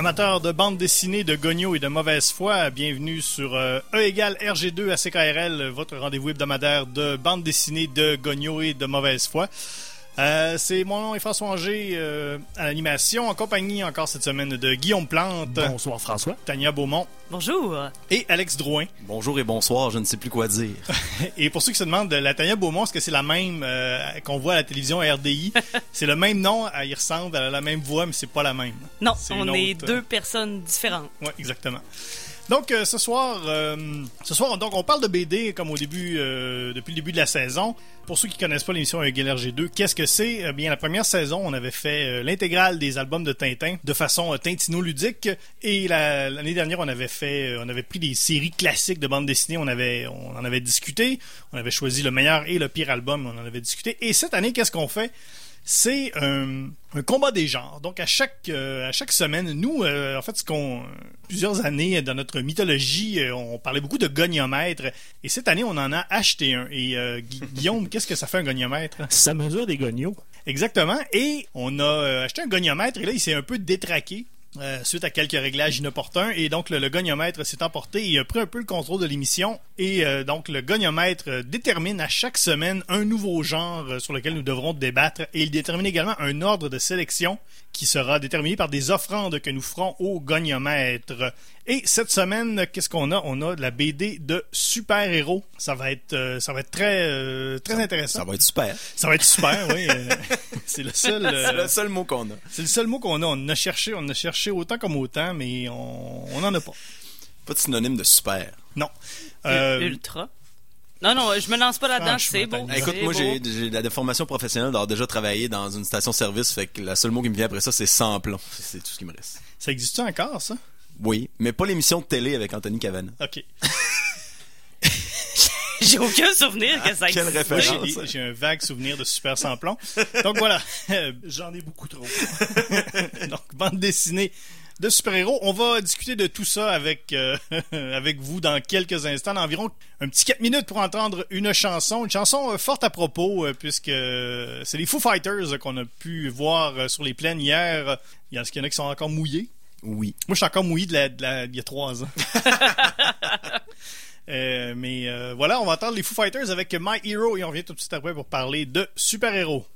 Amateurs de bande dessinée, de gogno et de mauvaise foi, bienvenue sur euh, E égale RG2 à CKRL, votre rendez-vous hebdomadaire de bande dessinée, de gogno et de mauvaise foi. Euh, c'est mon nom est François Anger euh, à l'animation, en compagnie encore cette semaine de Guillaume Plante, Bonsoir François. Tania Beaumont Bonjour. et Alex Drouin. Bonjour et bonsoir, je ne sais plus quoi dire. Et pour ceux qui se demandent, la Tania Beaumont, est-ce que c'est la même euh, qu'on voit à la télévision RDI? c'est le même nom, elle y ressemble, elle a la même voix, mais c'est pas la même. Non, on une est autre, deux personnes différentes. Ouais, exactement. Donc euh, ce soir, euh, ce soir, donc on parle de BD comme au début, euh, depuis le début de la saison. Pour ceux qui connaissent pas l'émission Egal RG2, qu'est-ce que c'est? Eh Bien, la première saison, on avait fait euh, l'intégrale des albums de Tintin de façon euh, Tintino-ludique, et la- l'année dernière, on avait fait, euh, on avait pris des séries classiques de bande dessinée, on avait, on en avait discuté, on avait choisi le meilleur et le pire album, on en avait discuté. Et cette année, qu'est-ce qu'on fait? C'est un, un combat des genres. Donc à chaque euh, à chaque semaine, nous, euh, en fait, ce qu'on plusieurs années dans notre mythologie, euh, on parlait beaucoup de goniomètres. Et cette année, on en a acheté un. Et Gui- Guillaume, qu'est-ce que ça fait un goniomètre? Ça mesure des gognos. Exactement. Et on a acheté un goniomètre et là, il s'est un peu détraqué. Euh, suite à quelques réglages inopportuns. Et donc le, le goniomètre s'est emporté. Et a pris un peu le contrôle de l'émission. Et euh, donc le goniomètre euh, détermine à chaque semaine un nouveau genre sur lequel nous devrons débattre. Et il détermine également un ordre de sélection qui sera déterminé par des offrandes que nous ferons au goniomètre. Et cette semaine, qu'est-ce qu'on a? On a de la BD de super-héros. Ça va être euh, ça va être très euh, très intéressant. Ça va être super. Ça va être super, oui. euh, c'est le seul. euh, C'est le seul mot qu'on a. c'est le seul mot qu'on a. On a cherché, on a cherché autant comme autant, mais on on en a pas. Pas de synonyme de super. Non. Euh, Ultra. Non, non, je me lance pas là-dedans, c'est beau. Écoute, moi, j'ai de la déformation professionnelle d'avoir déjà travaillé dans une station-service, fait que le seul mot qui me vient après ça, c'est sans plomb. C'est tout ce qui me reste. ça existe encore, ça? Oui, mais pas l'émission de télé avec Anthony Cavana. Ok. J'ai aucun souvenir que ça quelle existait. Moi, référence. j'ai un vague souvenir de Super Samplon. Donc voilà. J'en ai beaucoup trop. Donc bande dessinée de super-héros. On va discuter de tout ça avec euh, avec vous dans quelques instants, dans environ un petit 4 minutes pour entendre une chanson, une chanson euh, forte à propos euh, puisque c'est les Foo Fighters qu'on a pu voir sur les plaines hier. Il y en a, il y en a qui sont encore mouillés? Oui. Moi, je suis encore mouillé de la, de la- il y a trois ans. Euh, mais euh, voilà, on va entendre les Foo Fighters avec My Hero et on revient tout de suite après pour parler de super-héros.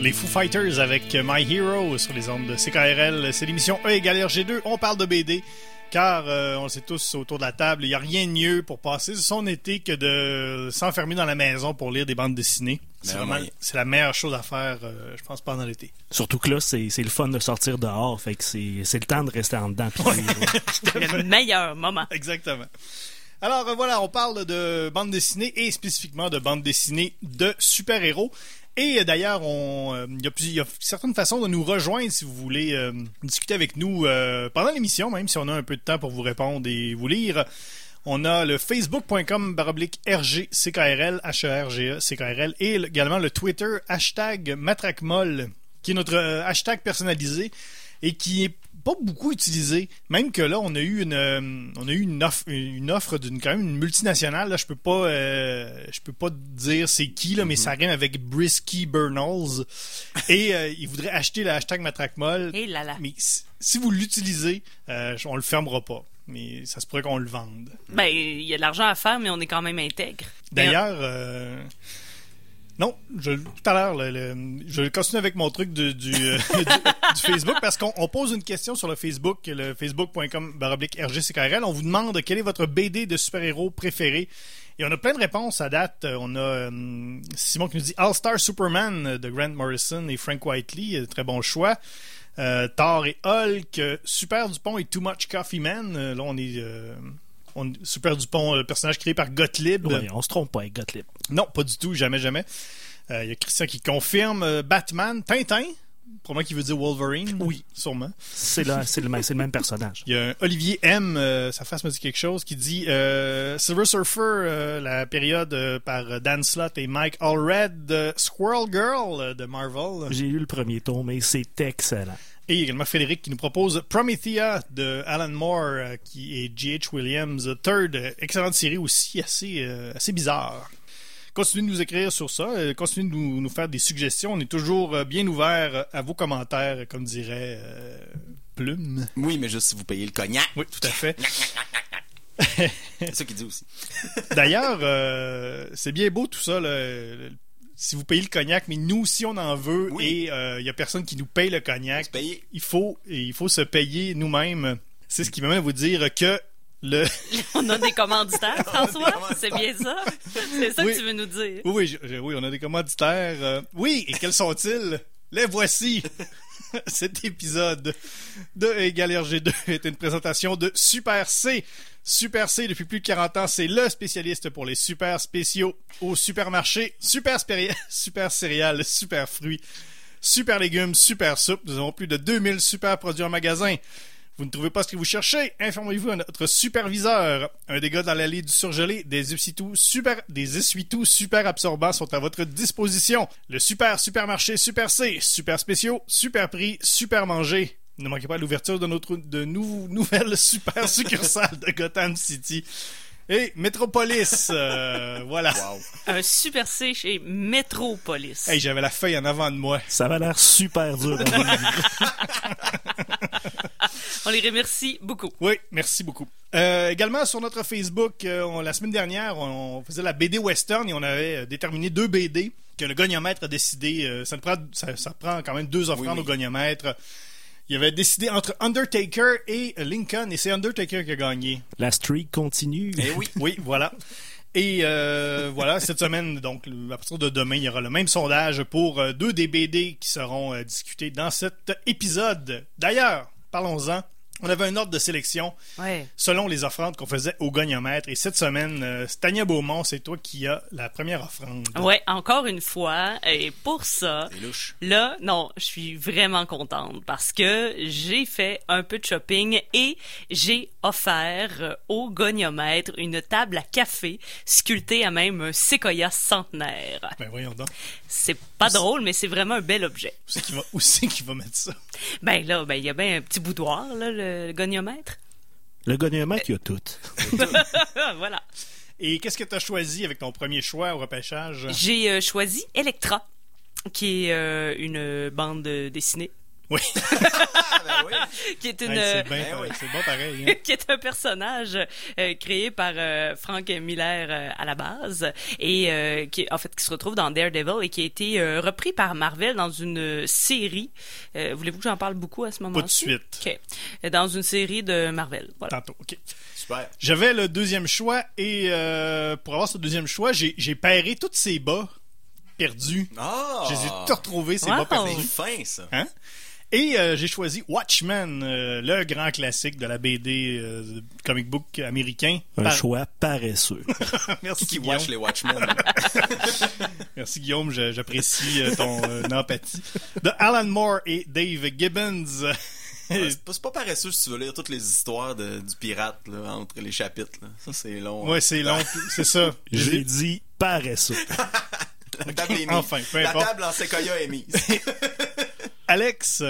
Les Foo Fighters avec My Hero sur les ondes de CKRL. C'est l'émission E égale RG2. On parle de BD. Car euh, on sait tous autour de la table, il n'y a rien de mieux pour passer son été que de s'enfermer dans la maison pour lire des bandes dessinées. C'est Meilleur vraiment c'est la meilleure chose à faire, euh, je pense, pendant l'été. Surtout que là, c'est c'est le fun de sortir dehors. Fait que c'est c'est le temps de rester en dedans. lire. Le meilleur moment. Exactement. Alors euh, voilà, on parle de bande dessinée et spécifiquement de bande dessinée de super-héros. Et euh, d'ailleurs, euh, il y, a certaines façons de nous rejoindre si vous voulez euh, discuter avec nous pendant l'émission, même si on a un peu de temps pour vous répondre et vous lire. On a le facebook.com baroblique RGCKRL, H-E-R-G-E, CKRL, et également le Twitter hashtag matraquemol, qui est notre hashtag personnalisé et qui est pas beaucoup utilisé. Même que là, on a eu une, euh, on a eu une offre, une offre d'une quand même une multinationale. Là, je peux pas, euh, je peux pas dire c'est qui là, mais ça rime avec Brisky Burnals et euh, ils voudraient acheter le hashtag matraquemol. Et là là. Mais si- si vous l'utilisez, euh, on le fermera pas. Mais ça se pourrait qu'on le vende. Ben, il y a de l'argent à faire, mais on est quand même intègre. D'ailleurs, euh, non, tout à l'heure, je continue avec mon truc du, euh, Facebook parce qu'on on pose une question sur le Facebook, le facebook.com RGCKRL. On vous demande quel est votre BD de super-héros préféré. Et on a plein de réponses à date. On a euh, Simon qui nous dit All-Star Superman de Grant Morrison et Frank Whiteley. Euh, Très bon choix. Thor et Hulk, Super Dupont et Too Much Coffee Man. Là, on est... on- Super Dupont, le personnage créé par Gottlieb. Ouais, on se trompe pas avec Gottlieb. Non, pas du tout, jamais, jamais. Euh, Il y a Christian qui confirme euh, Batman, Tintin, probablement qui veut dire Wolverine. Oui, sûrement. C'est le, même- le même personnage. Il y a un Olivier M, euh, sa face me dit quelque chose, qui dit euh, Silver Surfer, euh, la période euh, par Dan Slott et Mike Allred, euh, Squirrel Girl euh, de Marvel. J'ai lu le premier tour, mais c'est excellent. Et également Frédéric qui nous propose Promethea de Alan Moore euh, qui est G.H. Williams Third. Excellente série aussi, assez, euh, assez bizarre. Continuez de nous écrire sur ça. euh, Continuez de nous, nous faire des suggestions. On est toujours bien ouvert à vos commentaires, comme dirait euh, Plume. Oui, mais juste si vous payez le cognac. Oui, tout à fait. C'est ça qu'il dit aussi. D'ailleurs, euh, c'est bien beau tout ça. le- si vous payez le cognac, mais nous aussi on en veut Oui. et euh, il y a personne qui nous paye le cognac. Il faut, il faut se payer nous-mêmes. C'est ce qui m'amène à vous dire que le. On a des commanditaires, François? C'est bien ça? C'est ça Oui. que tu veux nous dire? Oui, oui, je- je- oui, on a des commanditaires. euh, Oui, et quels sont-ils? Les voici. Cet épisode de Égal RG2 est une présentation de Super C. Super C, depuis plus de 40 ans, c'est le spécialiste pour les super spéciaux au supermarché. Super, céréales, super fruits, super légumes, super soupe. Nous avons plus de 2000 super produits en magasin. Vous ne trouvez pas ce que vous cherchez? Informez-vous à notre superviseur. Un dégât dans l'allée du surgelé, des essuie-tout super, des essuie-tout super absorbants sont à votre disposition. Le super supermarché Super C, super spéciaux, super prix, super manger. Ne manquez pas l'ouverture de notre de nou- nouvelle super succursale de Gotham City. Et Metropolis, euh, voilà. Wow. Un Super C chez Metropolis. Hey, j'avais la feuille en avant de moi. Ça avait l'air super dur. On les remercie beaucoup. Oui, merci beaucoup. Euh, également sur notre Facebook, euh, on- la semaine dernière, on, on faisait la BD Western et on avait déterminé deux BD que le goniomètre a décidé. euh, ça, prend, ça, ça prend quand même deux offrandes Oui, oui. au goniomètre. Il avait décidé entre Undertaker et Lincoln et c'est Undertaker qui a gagné. La streak continue. Eh oui. Oui, voilà. Et euh, voilà, cette semaine, donc à partir de demain, il y aura le même sondage pour euh, deux des BD qui seront euh, discutés dans cet épisode. D'ailleurs, parlons-en. On avait un ordre de sélection Ouais. selon les offrandes qu'on faisait au goniomètre. Et cette semaine, euh, Stania Beaumont, c'est toi qui as la première offrande. Ouais, encore une fois. Et pour ça. Là, non, je suis vraiment contente parce que j'ai fait un peu de shopping et j'ai offert euh, au goniomètre une table à café sculptée à même un séquoia centenaire. Ben voyons donc. C'est pas drôle, mais c'est vraiment un bel objet. Où c'est qui va, qui va mettre ça? Ben là, ben il y a bien un petit boudoir, là, le goniomètre. Le goniomètre, il y a tout. voilà. Et qu'est-ce que tu as choisi avec ton premier choix au repêchage? J'ai euh, choisi Electra, qui est euh, une bande dessinée Oui. Ah, ben oui. qui est une Hey, c'est bien Ben pareil, oui. c'est bon pareil. hein. qui est un personnage euh, créé par euh, Frank Miller euh, à la base et euh, qui en fait qui se retrouve dans Daredevil et qui a été euh, repris par Marvel dans une série. Euh, Voulez-vous que j'en parle beaucoup à ce moment-là Pas de suite. Ok. Euh, Dans une série de Marvel. Voilà. Tantôt, ok. Super. J'avais le deuxième choix et euh, pour avoir ce deuxième choix, j'ai j'ai pairé tous ces bas perdus. Ah! Je les ai tous retrouvés, ces Wow. bas C'est perdus. fin, ça. Hein? Et euh, j'ai choisi Watchmen, euh, le grand classique de la BD euh, comic book américain. Un Par- choix paresseux. Merci, Qui Guillaume. watch les Watchmen? Merci Guillaume, je- j'apprécie euh, ton euh, empathie. De Alan Moore et Dave Gibbons. Ouais, c'est pas, paresseux si tu veux lire toutes les histoires de- du pirate là, entre les chapitres. là. Ça, c'est long. ouais, c'est long, c'est ça. J'ai dit paresseux. La table est mise. Enfin, peu La importe. table en séquoia est mise. Alex,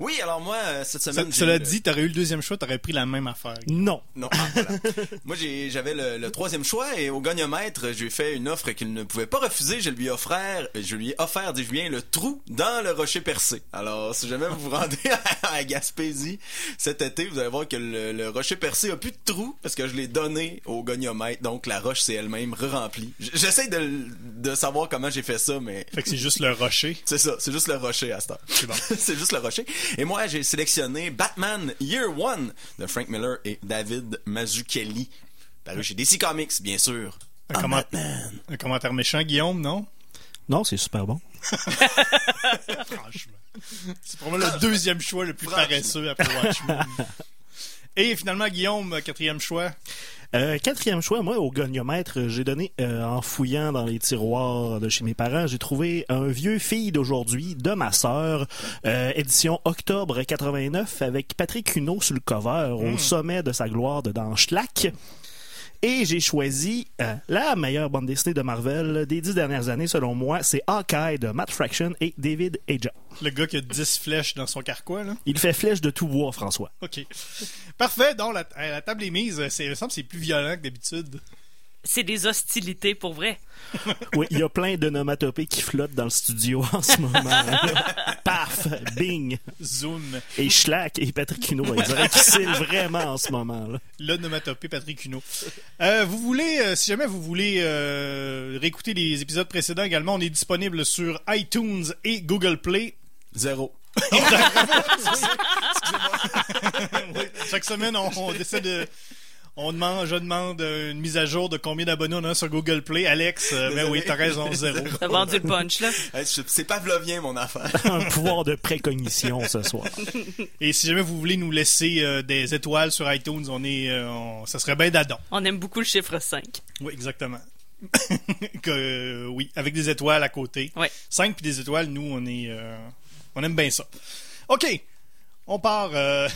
oui, alors moi, euh, cette ce- semaine... cela le- dit, t'aurais eu le deuxième choix, t'aurais pris la même affaire. Non. Non, ah, voilà. Moi, j'ai- j'avais le, le troisième choix et au gagnomètre, j'ai fait une offre qu'il ne pouvait pas refuser. Je lui ai offert, je lui ai offert, dis-je bien, le trou dans le rocher percé. Alors, si jamais vous vous rendez à, à Gaspésie cet été, vous allez voir que le, le rocher percé a plus de trou parce que je l'ai donné au goniomètre. Donc, la roche s'est elle-même re-remplie. J'essaie de, de savoir comment j'ai fait ça, mais Fait que c'est juste le rocher. c'est ça, c'est juste le rocher à cette heure. C'est bon. c'est juste le rocher. Et moi, j'ai sélectionné Batman Year One de Frank Miller et David Mazzucchelli. Paru chez DC Comics, bien sûr. Un, comment- Batman. un commentaire méchant, Guillaume, non? Non, c'est super bon. Franchement. C'est probablement le deuxième choix le plus paresseux après Watchmen. Et finalement, Guillaume, quatrième choix? Euh, quatrième choix, moi, au goniomètre, j'ai donné, euh, en fouillant dans les tiroirs de chez mes parents, j'ai trouvé un vieux fille d'aujourd'hui, de ma sœur, euh, édition octobre 89, avec Patrick Huneau sur le cover, au sommet de sa gloire de dans Schlack. Et j'ai choisi euh, la meilleure bande dessinée de Marvel des dix dernières années, selon moi. C'est Hawkeye de Matt Fraction et David Aja. Le gars qui a 10 flèches dans son carquois, là. Il fait flèche de tout bois, François. OK. Parfait. Donc, la, la table est mise. C'est, il me semble que c'est plus violent que d'habitude. C'est des hostilités pour vrai. Oui, il y a plein de nomatopées qui flottent dans le studio en ce moment. Paf, bing, Zoom. et Schlack et Patrick Huneau, qu'ils cillent vraiment en ce moment. Là. L'onomatopée Patrick Huneau. Euh, vous voulez, euh, si jamais vous voulez euh, réécouter les épisodes précédents également, on est disponible sur iTunes et Google Play. Zéro. Oui, Chaque semaine, on, on décide de... On demande, je demande euh, une mise à jour de combien d'abonnés on a sur Google Play. Alex, euh, ben oui, t'as raison, zéro. T'as vendu le punch, là? C'est pavlovien, mon affaire. Un pouvoir de précognition ce soir. Et si jamais vous voulez nous laisser euh, des étoiles sur iTunes, on est, euh, on- ça serait bien d'adon. On aime beaucoup le chiffre 5. Oui, exactement. que, euh, oui, avec des étoiles à côté. Ouais. 5 puis des étoiles, nous, on est, euh, on aime bien ça. OK, on part, euh,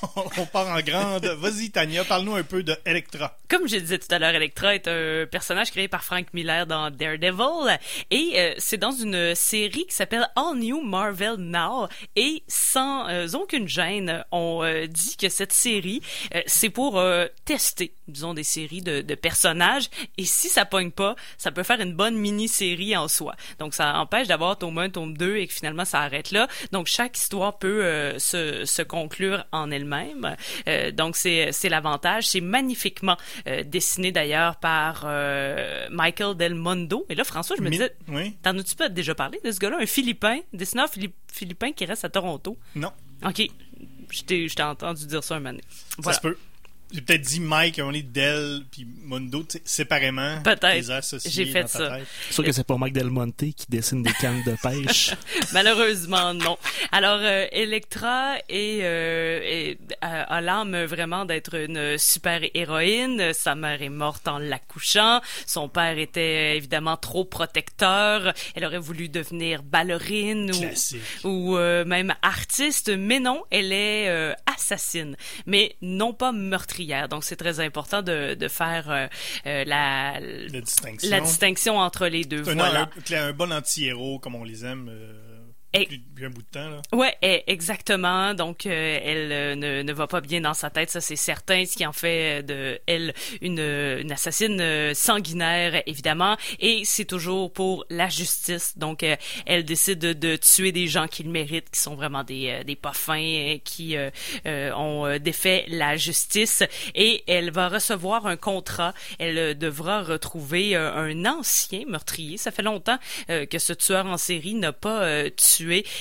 on part en grande. Vas-y, Tania, parle-nous un peu de Electra. Comme je disais tout à l'heure, Electra est un personnage créé par Frank Miller dans Daredevil et euh, c'est dans une série qui s'appelle All New Marvel Now et sans euh, aucune gêne, on euh, dit que cette série c'est pour tester, disons des séries de, personnages et si ça pogne pas, ça peut faire une bonne mini-série en soi. Donc ça empêche d'avoir tome 1, tome 2 et que finalement ça arrête là. Donc chaque histoire peut se conclure en elle-même. Euh, donc c'est l'avantage, c'est magnifiquement euh, dessiné d'ailleurs par euh, Michael Del Mondo. Et là, François, je me disais, Oui? t'en as-tu pas déjà parlé de ce gars-là? Un Philippin, dessineur phili- philippin qui reste à Toronto. Non, OK. Je t'ai entendu dire ça un moment donné. ça se peut. J'ai peut-être dit Mike, on est Dell puis sais, séparément. Peut-être. J'ai fait dans ta ça. tête. C'est sûr que c'est pas Mike Del Monte qui dessine des cannes de pêche. Malheureusement, non. Alors, euh, Electra est, euh, est- a, a l'âme vraiment d'être une super héroïne. Sa mère est morte en l'accouchant. Son père était évidemment trop protecteur. Elle aurait voulu devenir ballerine ou, Classique. ou euh, même artiste, mais non, elle est euh, assassine, mais non pas meurtrière. Donc, c'est très important de, de faire euh, euh, la, La distinction. la distinction entre les deux. Un, Voilà. un- un bon anti-héros, comme on les aime. euh, depuis, depuis un bout de temps. Là. Ouais, exactement. Donc, euh, elle euh, ne, ne va pas bien dans sa tête, ça c'est certain. Ce qui en fait de elle une, une assassine euh, sanguinaire, évidemment. Et c'est toujours pour la justice. Donc, euh, elle décide de, de tuer des gens qui le méritent, qui sont vraiment des, euh, des pas fins, euh, qui euh, euh, ont euh, défait la justice. Et elle va recevoir un contrat. Elle euh, devra retrouver euh, un ancien meurtrier. Ça fait longtemps euh, que ce tueur en série n'a pas euh,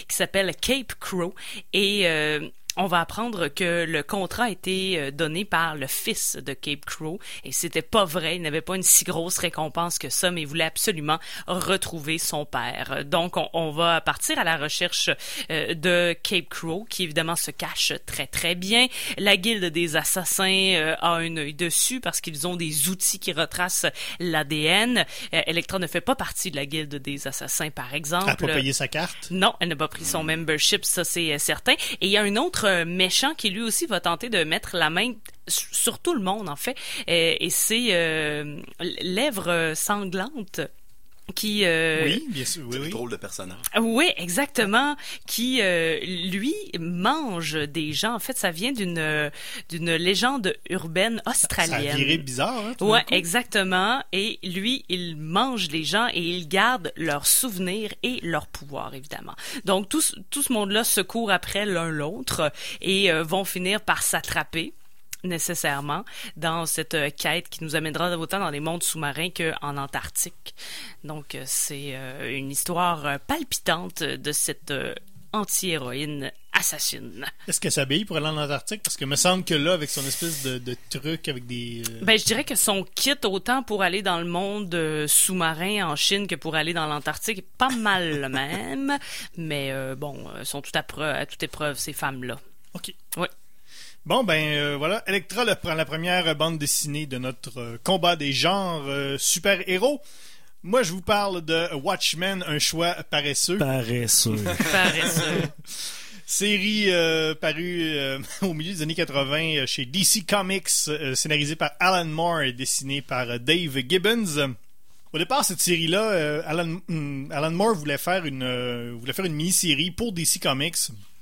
qui s'appelle Cape Crow. Et euh, on va apprendre que le contrat a été euh, donné par le fils de Cape Crow et c'était pas vrai, il n'avait pas une si grosse récompense que ça, mais il voulait absolument retrouver son père. Donc on, on va partir à la recherche euh, de Cape Crow qui évidemment se cache très très bien. La guilde des assassins euh, a un œil dessus parce qu'ils ont des outils qui retracent l'ADN. Euh, Electra ne fait pas partie de la guilde des assassins par exemple. Elle n'a pas payé sa carte? Non, elle n'a pas pris son membership, ça c'est certain. Et il y a un autre euh, méchant qui lui aussi va tenter de mettre la main sur tout le monde en fait. Euh, et c'est euh, Lèvre sanglante qui euh, Oui, bien sûr. Oui, C'est un oui. drôle de personnage. oui, exactement. Qui euh, lui mange des gens. En fait, ça vient d'une euh, d'une légende urbaine Ça a australienne. viré bizarre. Hein, tout Ouais, exactement. Et lui, il mange les gens et il garde leurs souvenirs et leurs pouvoirs, évidemment. Donc, tout, ce- tout ce monde-là se court après l'un l'autre et euh, vont finir par s'attraper nécessairement dans cette euh, quête qui nous amènera autant dans les mondes sous-marins qu'en Antarctique. Donc, euh, c'est euh, une histoire palpitante de cette euh, anti-héroïne assassine. Est-ce qu'elle s'habille pour aller en Antarctique? Parce que me semble que là, avec son espèce de, de truc avec des. euh, Ben, je dirais que son kit, autant pour aller dans le monde euh, sous-marin en Chine que pour aller dans l'Antarctique, est pas mal le même. Mais euh, bon, sont tout à, toute épreuve, ces femmes-là. OK. Ouais. Bon, ben euh, voilà. Electra, le- la première bande dessinée de notre euh, combat des genres euh, super-héros. Moi, je vous parle de Watchmen, un choix paresseux. Paresseux. Paresseux. Série euh, parue euh, au milieu des années 80 euh, chez DC Comics, euh, scénarisée par Alan Moore et dessinée par euh, Dave Gibbons. Au départ, cette série-là, euh, Alan, Alan Moore voulait faire une, euh, voulait faire une mini-série pour DC Comics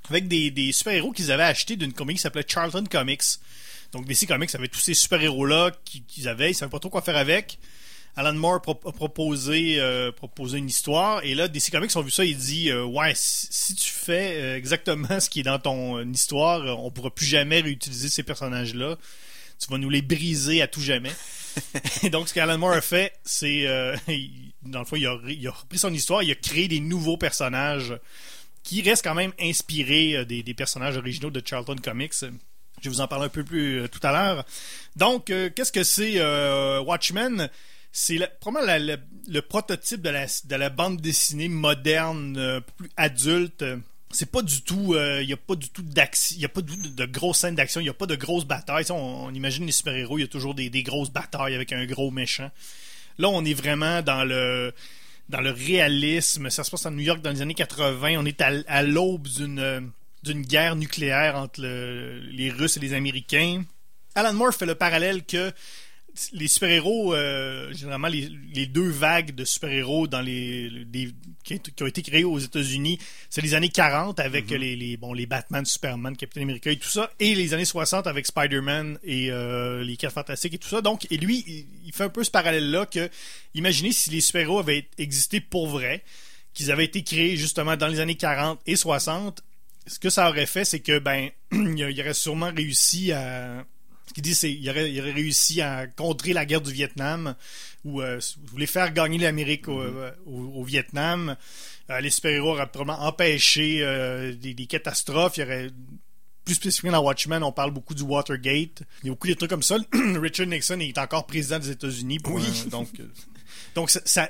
avec des, des super-héros qu'ils avaient achetés d'une compagnie qui s'appelait Charlton Comics. Donc DC Comics avait tous ces super-héros-là qu'ils avaient, ils savaient pas trop quoi faire avec. Alan Moore pro- a proposé, euh, proposé une histoire. Et là DC Comics ont vu ça. Et dit euh, ouais si, si tu fais euh, exactement ce qui est dans ton histoire on pourra plus jamais réutiliser ces personnages là tu vas nous les briser à tout jamais. Et donc ce qu'Alan Moore a fait c'est il- dans le fond il a, il a repris son histoire. Il a créé des nouveaux personnages qui restent quand même inspirés euh, des, personnages originaux de Charlton Comics je vais vous en parler un peu plus euh, tout à l'heure donc euh, qu'est-ce que c'est Watchmen? C'est probablement le prototype de la, de la bande dessinée moderne, plus adulte. C'est pas du tout, il y a pas du tout d'action, il y a pas de, grosses scènes d'action, il y a pas de grosses batailles. On, imagine les super-héros, il y a toujours des grosses batailles avec un gros méchant. Là, on est vraiment dans le dans le réalisme. Ça se passe à New York dans les années 80. On est à, l'aube d'une euh, d'une guerre nucléaire entre le- les Russes et les Américains. Alan Moore fait le parallèle que les super-héros, euh, généralement les, les deux vagues de super-héros dans les, les- qui, qui ont été créés aux États-Unis, c'est les années 40 avec les, les bon les Batman, Superman, Captain America et tout ça, et les années 60 avec Spider-Man et euh, les Quatre Fantastiques et tout ça. Donc, et lui, il, il fait un peu ce parallèle-là que, imaginez si les super-héros avaient existé pour vrai, qu'ils avaient été créés justement dans les années 40 et 60, ce que ça aurait fait, c'est que ben, il aurait sûrement réussi à ce qu'il dit, c'est qu'il aurait, il aurait réussi à contrer la guerre du Vietnam ou euh, voulait faire gagner l'Amérique au, euh, au- au Vietnam. Euh, les super-héros auraient probablement empêché euh, des, des catastrophes. Il y aurait plus spécifiquement dans Watchmen, on parle beaucoup du Watergate. Il y a beaucoup de trucs comme ça. Richard Nixon est encore président des États-Unis. pour Oui. donc, euh, donc ça, ça-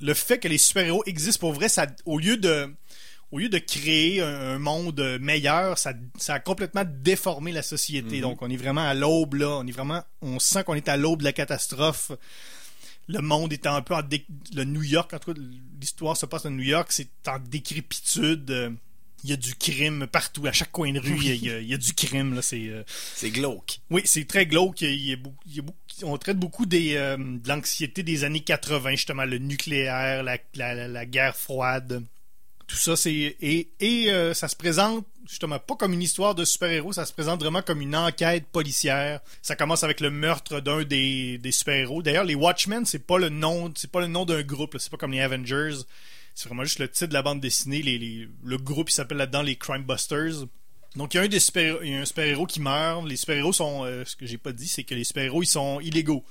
le fait que les super-héros existent pour vrai, ça, au lieu de au lieu de créer un, un monde meilleur, ça, ça a complètement déformé la société. Donc, on est vraiment à l'aube, là. On est vraiment, on sent qu'on est à l'aube de la catastrophe. Le monde est un peu en dé- le New York, en tout cas, l'histoire se passe à New York, c'est en décrépitude. Il y a du crime partout, à chaque coin de rue, il y a- il y, du crime, là. C'est, euh, C'est glauque. oui, c'est très glauque. Il y a beaucoup, il y a beaucoup- on traite beaucoup des, euh, de l'anxiété des années 80, justement, le nucléaire, la, la, la- la guerre froide, tout ça, c'est et, et euh, ça se présente justement pas comme une histoire de super-héros, ça se présente vraiment comme une enquête policière. Ça commence avec le meurtre d'un des, des super-héros. D'ailleurs, les Watchmen, c'est pas le nom, c'est pas le nom d'un groupe, c'est pas comme les Avengers. C'est vraiment juste le titre de la bande dessinée. Les, le groupe, il s'appelle là-dedans les Crime Busters. Donc, il y a un des super, y a un super-héros qui meurt. Les super-héros sont, euh, ce que j'ai pas dit, c'est que les super-héros, ils sont illégaux.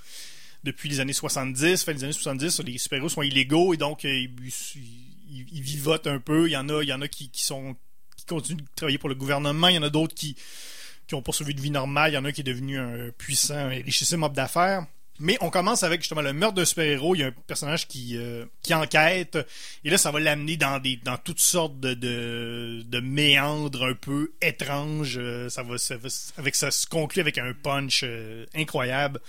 Depuis les années 70, fin des années 70, les super-héros sont illégaux et donc, euh, ils vivotent un peu. Il y en a, il y en a qui, qui sont, qui continuent de travailler pour le gouvernement. Il y en a d'autres qui, qui ont poursuivi une vie normale. Il y en a qui est devenu un puissant et richissime homme d'affaires. Mais on commence avec justement le meurtre d'un super-héros. Il y a un personnage qui, euh, qui enquête. Et là, ça va l'amener dans des dans toutes sortes de, de, de méandres un peu étranges. Euh, Ça va, ça va- avec ça se conclut avec un punch euh, incroyable.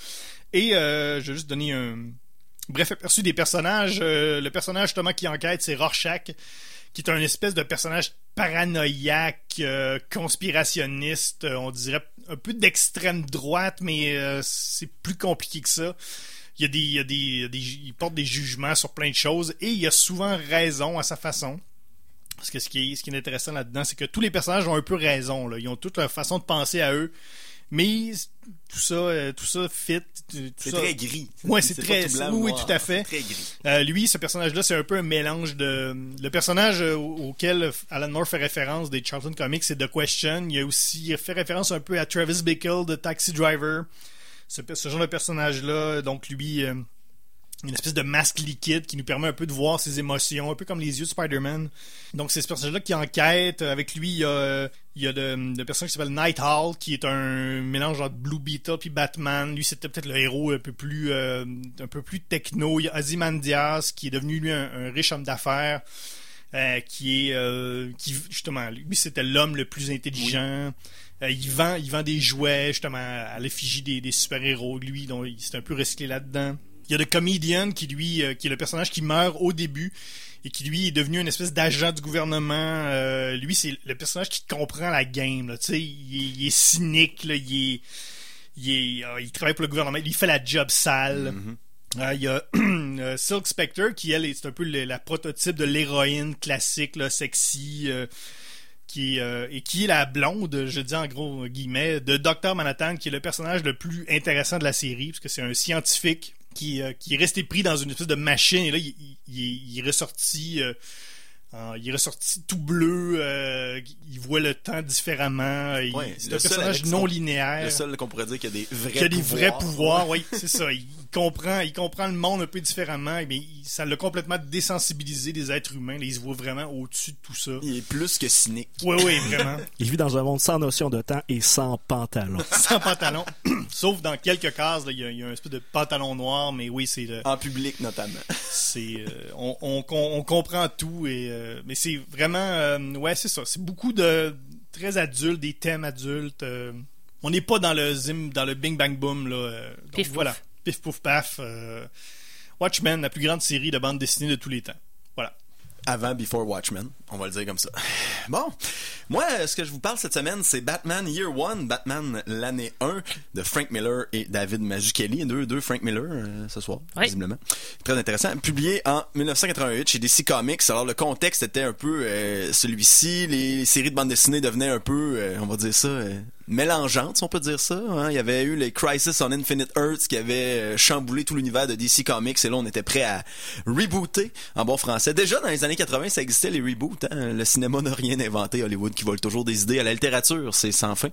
Et je vais juste donner un bref aperçu des personnages. Euh, le personnage justement qui enquête, c'est Rorschach, qui est un espèce de personnage paranoïaque, euh, conspirationniste, euh, on dirait un peu d'extrême droite, mais c'est plus compliqué que ça. Il y a des, il des, il porte des jugements sur plein de choses et il a souvent raison à sa façon. Parce que ce qui est, intéressant là-dedans, c'est que tous les personnages ont un peu raison. Ils ont toute leur façon de penser à eux. Mais tout ça, euh, tout ça fit. C'est très gris. Ouais, c'est très- blanc, oui, tout à fait. Très gris. Euh, lui, ce personnage-là, c'est un peu un mélange de. Le personnage euh, auquel Alan Moore fait référence des Charlton Comics, c'est The Question. Il a aussi fait référence un peu à Travis Bickle de Taxi Driver. Ce, ce genre de personnage-là, donc lui, euh, une espèce de masque liquide qui nous permet un peu de voir ses émotions, un peu comme les yeux de Spider-Man. Donc c'est ce personnage-là qui enquête. Avec lui, il y a, il y a le, le personnage qui s'appelle Nighthawk, qui est un mélange entre Blue Beetle puis Batman. Lui, c'était peut-être le héros un peu plus euh, un peu plus techno. Il y a Ozymandias, qui est devenu lui un, un riche homme d'affaires. euh, qui est euh, qui justement lui c'était l'homme le plus intelligent Euh, il vend il vend des jouets justement à l'effigie des, des super héros lui donc il s'est un peu recyclé là-dedans il y a le comedian qui lui euh, qui est le personnage qui meurt au début et qui lui est devenu une espèce d'agent du gouvernement. Euh, lui c'est le personnage qui comprend la game là, il, est- il est cynique là, il est il, est, euh, il travaille pour le gouvernement. Il fait la job sale. Euh, Il y a euh, Silk Spectre qui, elle, est un peu le- la prototype de l'héroïne classique, là, sexy, euh, qui, et qui est la blonde, je dis en gros guillemets, de Dr. Manhattan, qui est le personnage le plus intéressant de la série, parce que c'est un scientifique qui, euh, qui est resté pris dans une espèce de machine, et là, il, il- il est, ressorti... euh, en- il est ressorti tout bleu, euh, il voit le temps différemment. il- Ouais, c'est le un seul personnage non son- linéaire Le seul qu'on pourrait dire qu'il y a des vrais qui a des pouvoirs. vrais pouvoirs, oui, c'est ça. Il comprend, il comprend le monde un peu différemment, mais il- ça l'a complètement désensibilisé des êtres humains. Là, il se voit vraiment au-dessus de tout ça. Il est plus que cynique. Oui, oui, vraiment. Il vit dans un monde sans notion de temps et sans pantalon. Sans pantalon. Sauf dans quelques cases, là, il y, a, il y a un espèce de pantalon noir, mais oui, c'est le- En public, notamment. c'est euh, on, on, on- on comprend tout et euh, mais c'est vraiment euh, ouais c'est ça. C'est beaucoup de très adultes des thèmes adultes euh, on n'est pas dans le zim dans le bing bang boom là euh, donc Pif, pouf. voilà. Pif pouf paf euh, Watchmen la plus grande série de bande dessinée de tous les temps. Voilà. Avant Before Watchmen, on va le dire comme ça. Bon, moi, ce que je vous parle cette semaine, c'est Batman Year One, Batman l'année 1 de Frank Miller et David Mazzucchelli. Deux, deux Frank Miller euh, ce soir, Oui. visiblement. Très intéressant. Publié en 1988 chez DC Comics. Alors, le contexte était un peu euh, celui-ci. Les, séries de bande dessinée devenaient un peu, euh, on va dire ça, euh, mélangeantes, si on peut dire ça. hein. Il y avait eu les Crisis on Infinite Earths qui avaient euh, chamboulé tout l'univers de DC Comics et là, on était prêt à rebooter en bon français. Déjà, dans les années 80, ça existait les reboots. Le cinéma n'a rien inventé. Hollywood qui vole toujours des idées à la littérature, c'est sans fin.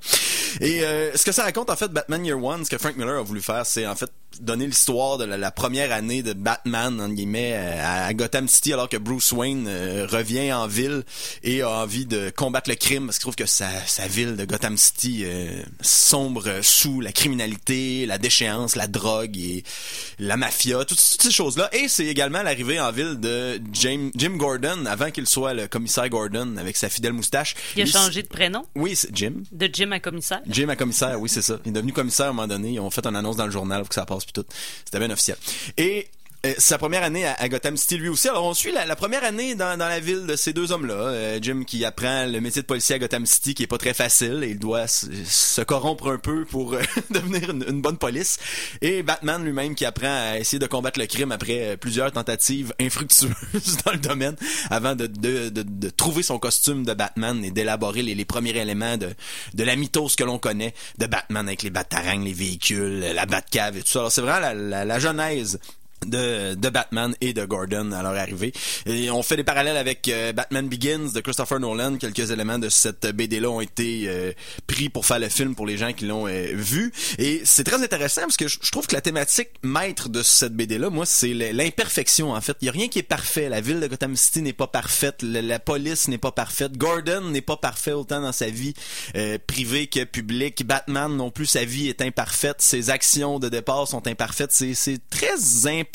Et euh, ce que ça raconte, en fait, Batman Year One, ce que Frank Miller a voulu faire, c'est en fait donner l'histoire de la, la première année de Batman, entre guillemets, euh, à, à Gotham City, alors que Bruce Wayne euh, revient en ville et a envie de combattre le crime, parce qu'il trouve que sa, sa ville de Gotham City euh, sombre sous la criminalité, la déchéance, la drogue et la mafia, toutes, toutes ces choses-là. Et c'est également l'arrivée en ville de James, Jim Gordon, avant qu'il soit le commissaire Gordon, avec sa fidèle moustache. Il a Lui, changé de prénom? Oui, c'est Jim. de Jim à commissaire? Jim à commissaire, oui, c'est ça. Il est devenu commissaire à un moment donné. Ils ont fait une annonce dans le journal pour que ça passe puis. C'était bien officiel. Et Euh, sa première année à, Gotham City lui aussi. Alors on suit la, première année dans, la ville de ces deux hommes-là. Euh, Jim qui apprend le métier de policier à Gotham City qui est pas très facile et il doit se, corrompre un peu pour euh, devenir une, bonne police. Et Batman lui-même qui apprend à essayer de combattre le crime après plusieurs tentatives infructueuses dans le domaine avant de, trouver son costume de Batman et d'élaborer les, premiers éléments de, de la mythose que l'on connaît de Batman avec les batarangs, les véhicules, la Batcave et tout ça. Alors c'est vraiment la genèse de, de Batman et de Gordon à leur arrivée. Et on fait des parallèles avec euh, Batman Begins de Christopher Nolan. Quelques éléments de cette BD-là ont été euh, pris pour faire le film pour les gens qui l'ont euh, vu. Et c'est très intéressant parce que je trouve que la thématique maître de cette BD-là, moi, c'est l'imperfection en fait. Il y a rien qui est parfait. La ville de Gotham City n'est pas parfaite. La police n'est pas parfaite. Gordon n'est pas parfait autant dans sa vie euh, privée que publique. Batman non plus, sa vie est imparfaite. Ses actions de départ sont imparfaites. C'est très imparfait.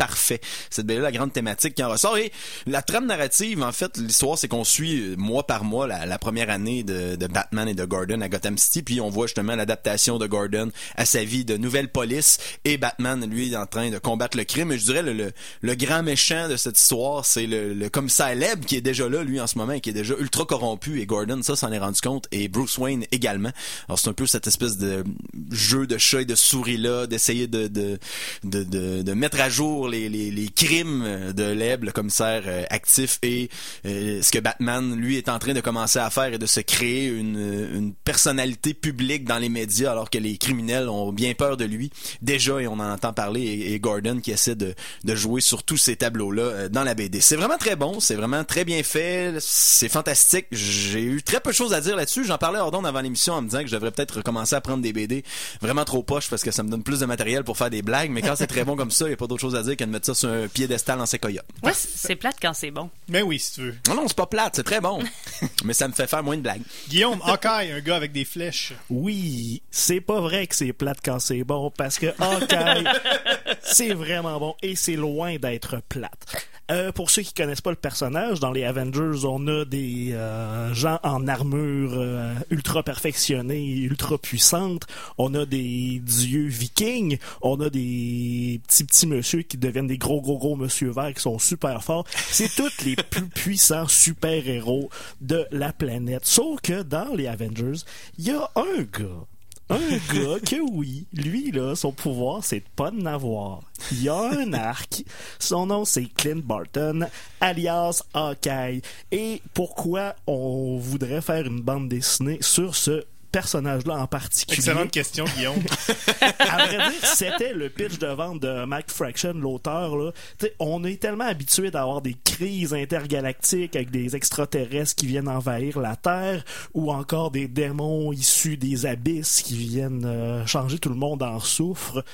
Cette belle la grande thématique qui en ressort. Et la trame narrative, en fait, l'histoire, c'est qu'on suit euh, mois par mois la, première année de, Batman et de Gordon à Gotham City. Puis on voit justement l'adaptation de Gordon à sa vie de nouvelle police et Batman, lui, en train de combattre le crime. Et je dirais le, le, le grand méchant de cette histoire, c'est le, le commissaire Leb qui est déjà là, lui, en ce moment, et qui est déjà ultra corrompu. Et Gordon, ça, s'en est rendu compte. Et Bruce Wayne également. Alors c'est un peu cette espèce de jeu de chat et de souris là, d'essayer de, de, de, de, de mettre à jour les, crimes de Leb, le commissaire euh, actif, et euh, ce que Batman, lui, est en train de commencer à faire et de se créer une, personnalité publique dans les médias alors que les criminels ont bien peur de lui. Déjà, et on en entend parler, et, Gordon qui essaie de, jouer sur tous ces tableaux-là euh, dans la BD. C'est vraiment très bon, c'est vraiment très bien fait, c'est fantastique. J'ai eu très peu de choses à dire là-dessus. J'en parlais hors avant l'émission en me disant que je devrais peut-être recommencer à prendre des BD vraiment trop poche parce que ça me donne plus de matériel pour faire des blagues, mais quand c'est très bon comme ça, il n'y a pas d'autre chose à dire que de mettre ça sur un piédestal en séquoia. Ouais, c'est plate quand c'est bon. Mais oui, si tu veux. Non, non, c'est pas plate, c'est très bon. mais ça me fait faire moins de blagues. Guillaume, Hawkeye, un gars avec des flèches. Oui, c'est pas vrai que c'est plate quand c'est bon, parce que Hawkeye, c'est vraiment bon et c'est loin d'être plate. Euh, pour ceux qui connaissent pas le personnage, dans les Avengers, on a des euh, gens en armure euh, ultra perfectionnée, ultra puissante. On a des dieux vikings. On a des petits petits monsieur qui deviennent des gros gros gros monsieur verts qui sont super forts. C'est tous les plus puissants super héros de la planète. Sauf que dans les Avengers, il y a un gars un gars que oui, lui là, son pouvoir c'est de pas de n'avoir. Il a un arc. Son nom c'est Clint Barton, alias Hawkeye. Et pourquoi on voudrait faire une bande dessinée sur ce personnage-là en particulier Excellente question, Guillaume. à vrai dire, c'était le pitch de vente de Mike Fraction, l'auteur. Là. T'sais, on est tellement habitué d'avoir des crises intergalactiques avec des extraterrestres qui viennent envahir la Terre ou encore des démons issus des abysses qui viennent euh, changer tout le monde en souffre.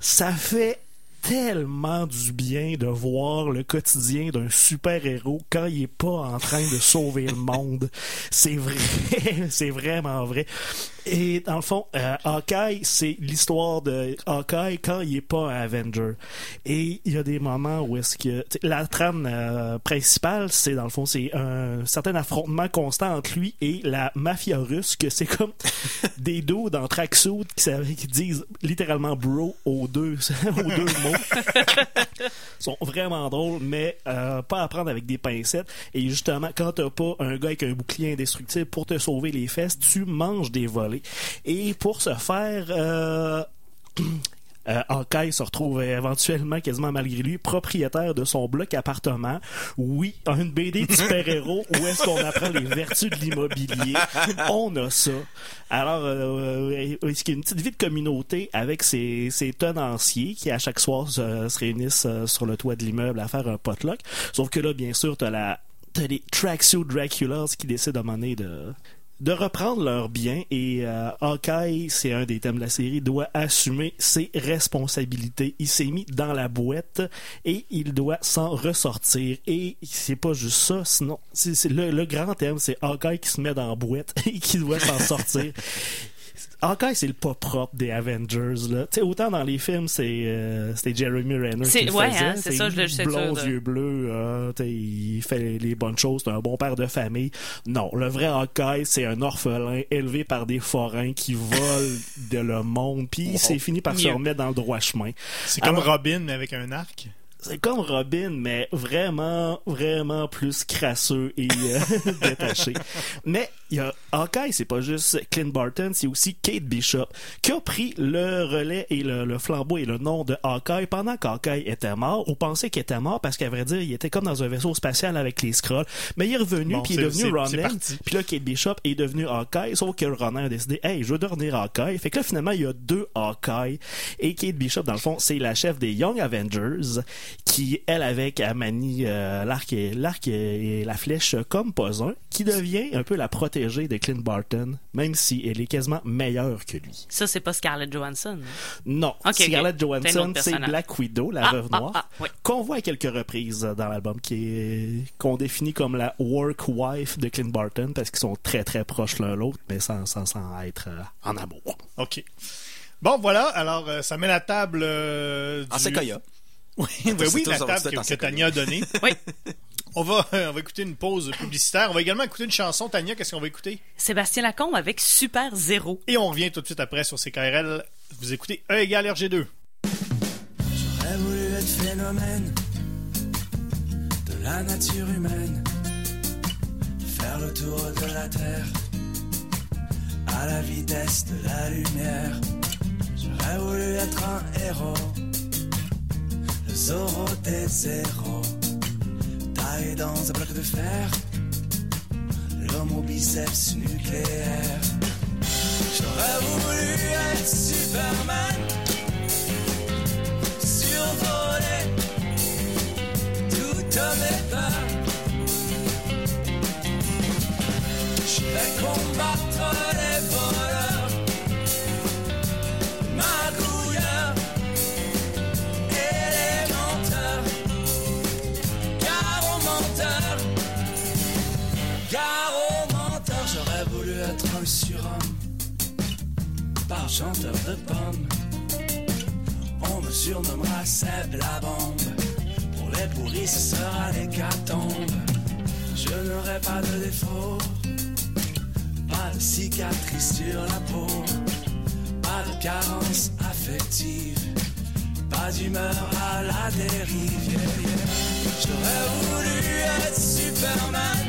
Ça fait tellement du bien de voir le quotidien d'un super-héros quand il est pas en train de sauver le monde. C'est vrai, c'est vraiment vrai. Et dans le fond, euh, Hawkeye, c'est l'histoire de Hawkeye quand il est pas un Avenger. Et il y a des moments où est-ce que la trame euh, principale, c'est dans le fond, c'est un certain affrontement constant entre lui et la mafia russe, que c'est comme des dos dans tracksuit qui, qui disent littéralement bro aux deux, aux deux mots. sont vraiment drôles, mais euh, pas à prendre avec des pincettes. Et justement, quand t'as pas un gars avec un bouclier indestructible pour te sauver les fesses, tu manges des volets. Et pour ce faire, euh, euh, Hawkeye se retrouve éventuellement, quasiment malgré lui, propriétaire de son bloc appartement. Oui, une BD de super-héros où est-ce qu'on apprend les vertus de l'immobilier. On a ça. Alors, euh, est-ce qu'il y a une petite vie de communauté avec ses, ses tenanciers qui, à chaque soir, se, se réunissent euh, sur le toit de l'immeuble à faire un potluck? Sauf que là, bien sûr, t'as la t'as les tracksuit Draculas qui décident à un moment donné de de reprendre leurs biens et euh, c'est un des thèmes de la série, doit assumer ses responsabilités. Il s'est mis dans la boîte et il doit s'en ressortir. Et c'est pas juste ça, sinon, c'est le, le grand thème, c'est Hawkeye qui se met dans la boîte et qui doit s'en sortir. Hawkeye, c'est le pas propre des Avengers. Là. Tu sais, autant dans les films, c'est euh, c'était Jeremy Renner C'est- qui le ouais, faisait. hein, c'est ça, je le- blond, yeux bleus, euh, tu sais, il fait les bonnes choses, c'est un bon père de famille. Non, le vrai Hawkeye, c'est un orphelin élevé par des forains qui volent de le monde, puis c'est fini par se remettre dans le droit chemin. C'est comme Robin, mais avec un arc. C'est comme Robin, mais vraiment, vraiment plus crasseux et euh, détaché. Mais il y a Hawkeye, c'est pas juste Clint Barton, c'est aussi Kate Bishop qui a pris le relais et le, flambeau et le nom de Hawkeye pendant qu'Hawkeye était mort ou pensait qu'il était mort parce qu'à vrai dire, il était comme dans un vaisseau spatial avec les Skrulls. Mais il est revenu puis il est devenu Ronan. Puis là, Kate Bishop est devenu Hawkeye, sauf que Ronan a décidé, hey, je veux devenir Hawkeye. Fait que là, finalement, il y a deux Hawkeye et Kate Bishop, dans le fond, c'est la chef des Young Avengers qui, elle, avec Amani, euh, l'arc et, l'arc et la flèche comme pas un, qui devient un peu la protégée de Clint Barton, même si elle est quasiment meilleure que lui. Ça, c'est pas Scarlett Johansson. Non. Scarlett Johansson, c'est Black Widow, la ah, veuve ah, noire, ah, qu'on voit à quelques reprises dans l'album, qui est qu'on définit comme la work wife de Clint Barton, parce qu'ils sont très très proches l'un l'autre, mais sans, sans, sans être euh, en amour. OK. Bon, voilà. Alors, euh, ça met la table. Euh, En séquoia. Oui, ben oui, la table que, que Tania a donnée. oui. On va, on va écouter une pause publicitaire. On va également écouter une chanson. Tania, qu'est-ce qu'on va écouter? Sébastien Lacombe avec Super Zéro. Et on revient tout de suite après sur CKRL. Vous écoutez E égale RG2. J'aurais voulu être phénomène de la nature humaine. Faire le tour de la Terre à la vitesse de la lumière. J'aurais voulu être un héros, Zorro des zéros, taillé dans un bloc de fer, l'homme au biceps nucléaire. J'aurais voulu être Superman, survoler toutes mes peurs. J'irai combattre les voleurs, chanteur de pommes. On me surnommera Seb la bombe. Pour les pourris, ce sera l'hécatombe. Je n'aurai pas de défaut, pas de cicatrice sur la peau, pas de carence affective, pas d'humeur à la dérive. J'aurais voulu être Superman,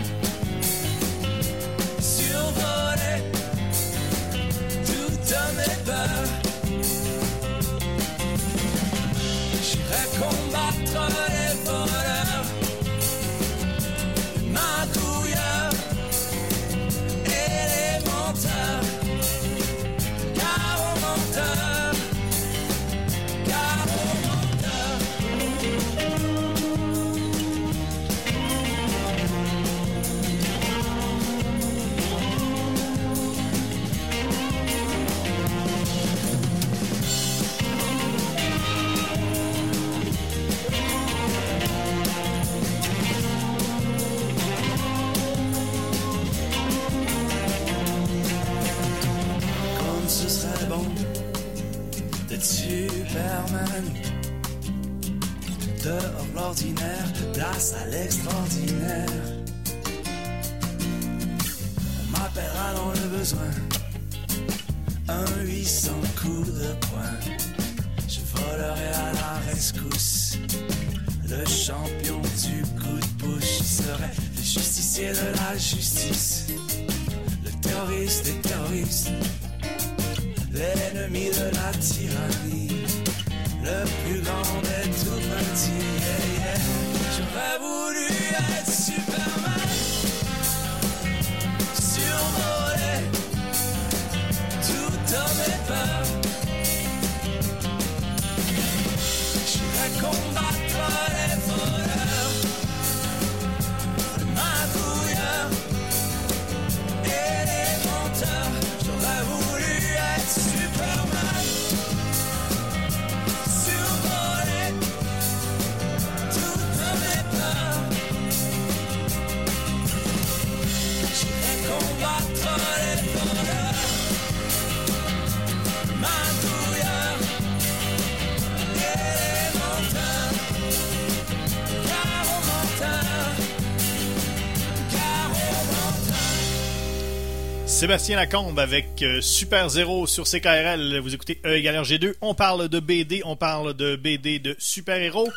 Sébastien Lacombe avec euh, Super Zéro sur CKRL. Vous écoutez E égale RG2. On parle de BD, on parle de BD de super-héros.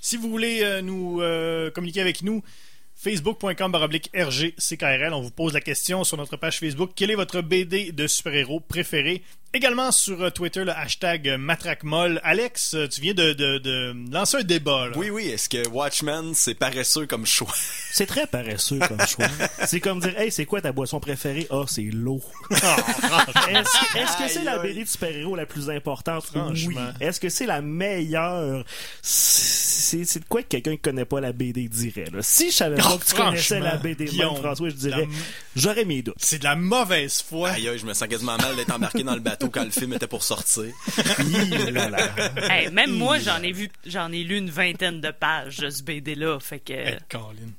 Si vous voulez euh, nous euh, communiquer avec nous, facebook.com baroblique RGCKRL. On vous pose la question sur notre page Facebook. Quel est votre BD de super-héros préféré? Également sur euh, Twitter, le hashtag euh, MatraqueMolle. Alex, euh, tu viens de, de- de lancer un débat. là. Oui, oui, est-ce que Watchmen, c'est paresseux comme choix? C'est très paresseux comme choix. c'est comme dire, hey, c'est quoi ta boisson préférée? Ah, c'est l'eau. Est-ce est-ce que c'est la. BD de super-héros la plus importante? Franchement. Oui. Est-ce que c'est la meilleure? C'est c'est de quoi que quelqu'un qui connaît pas la BD dirait? là? Si je savais pas Oh, que tu connaissais franchement, la BD, même Guillaume, François, je dirais, la- j'aurais mes doutes. C'est de la mauvaise foi. Aïe, aïe, je me sens quasiment mal d'être embarqué dans le bateau quand le film était pour sortir. Hi, là, là. Hey, même moi, j'en ai vu, j'en ai lu une vingtaine de pages de ce BD-là. Fait que. Eh, Colin.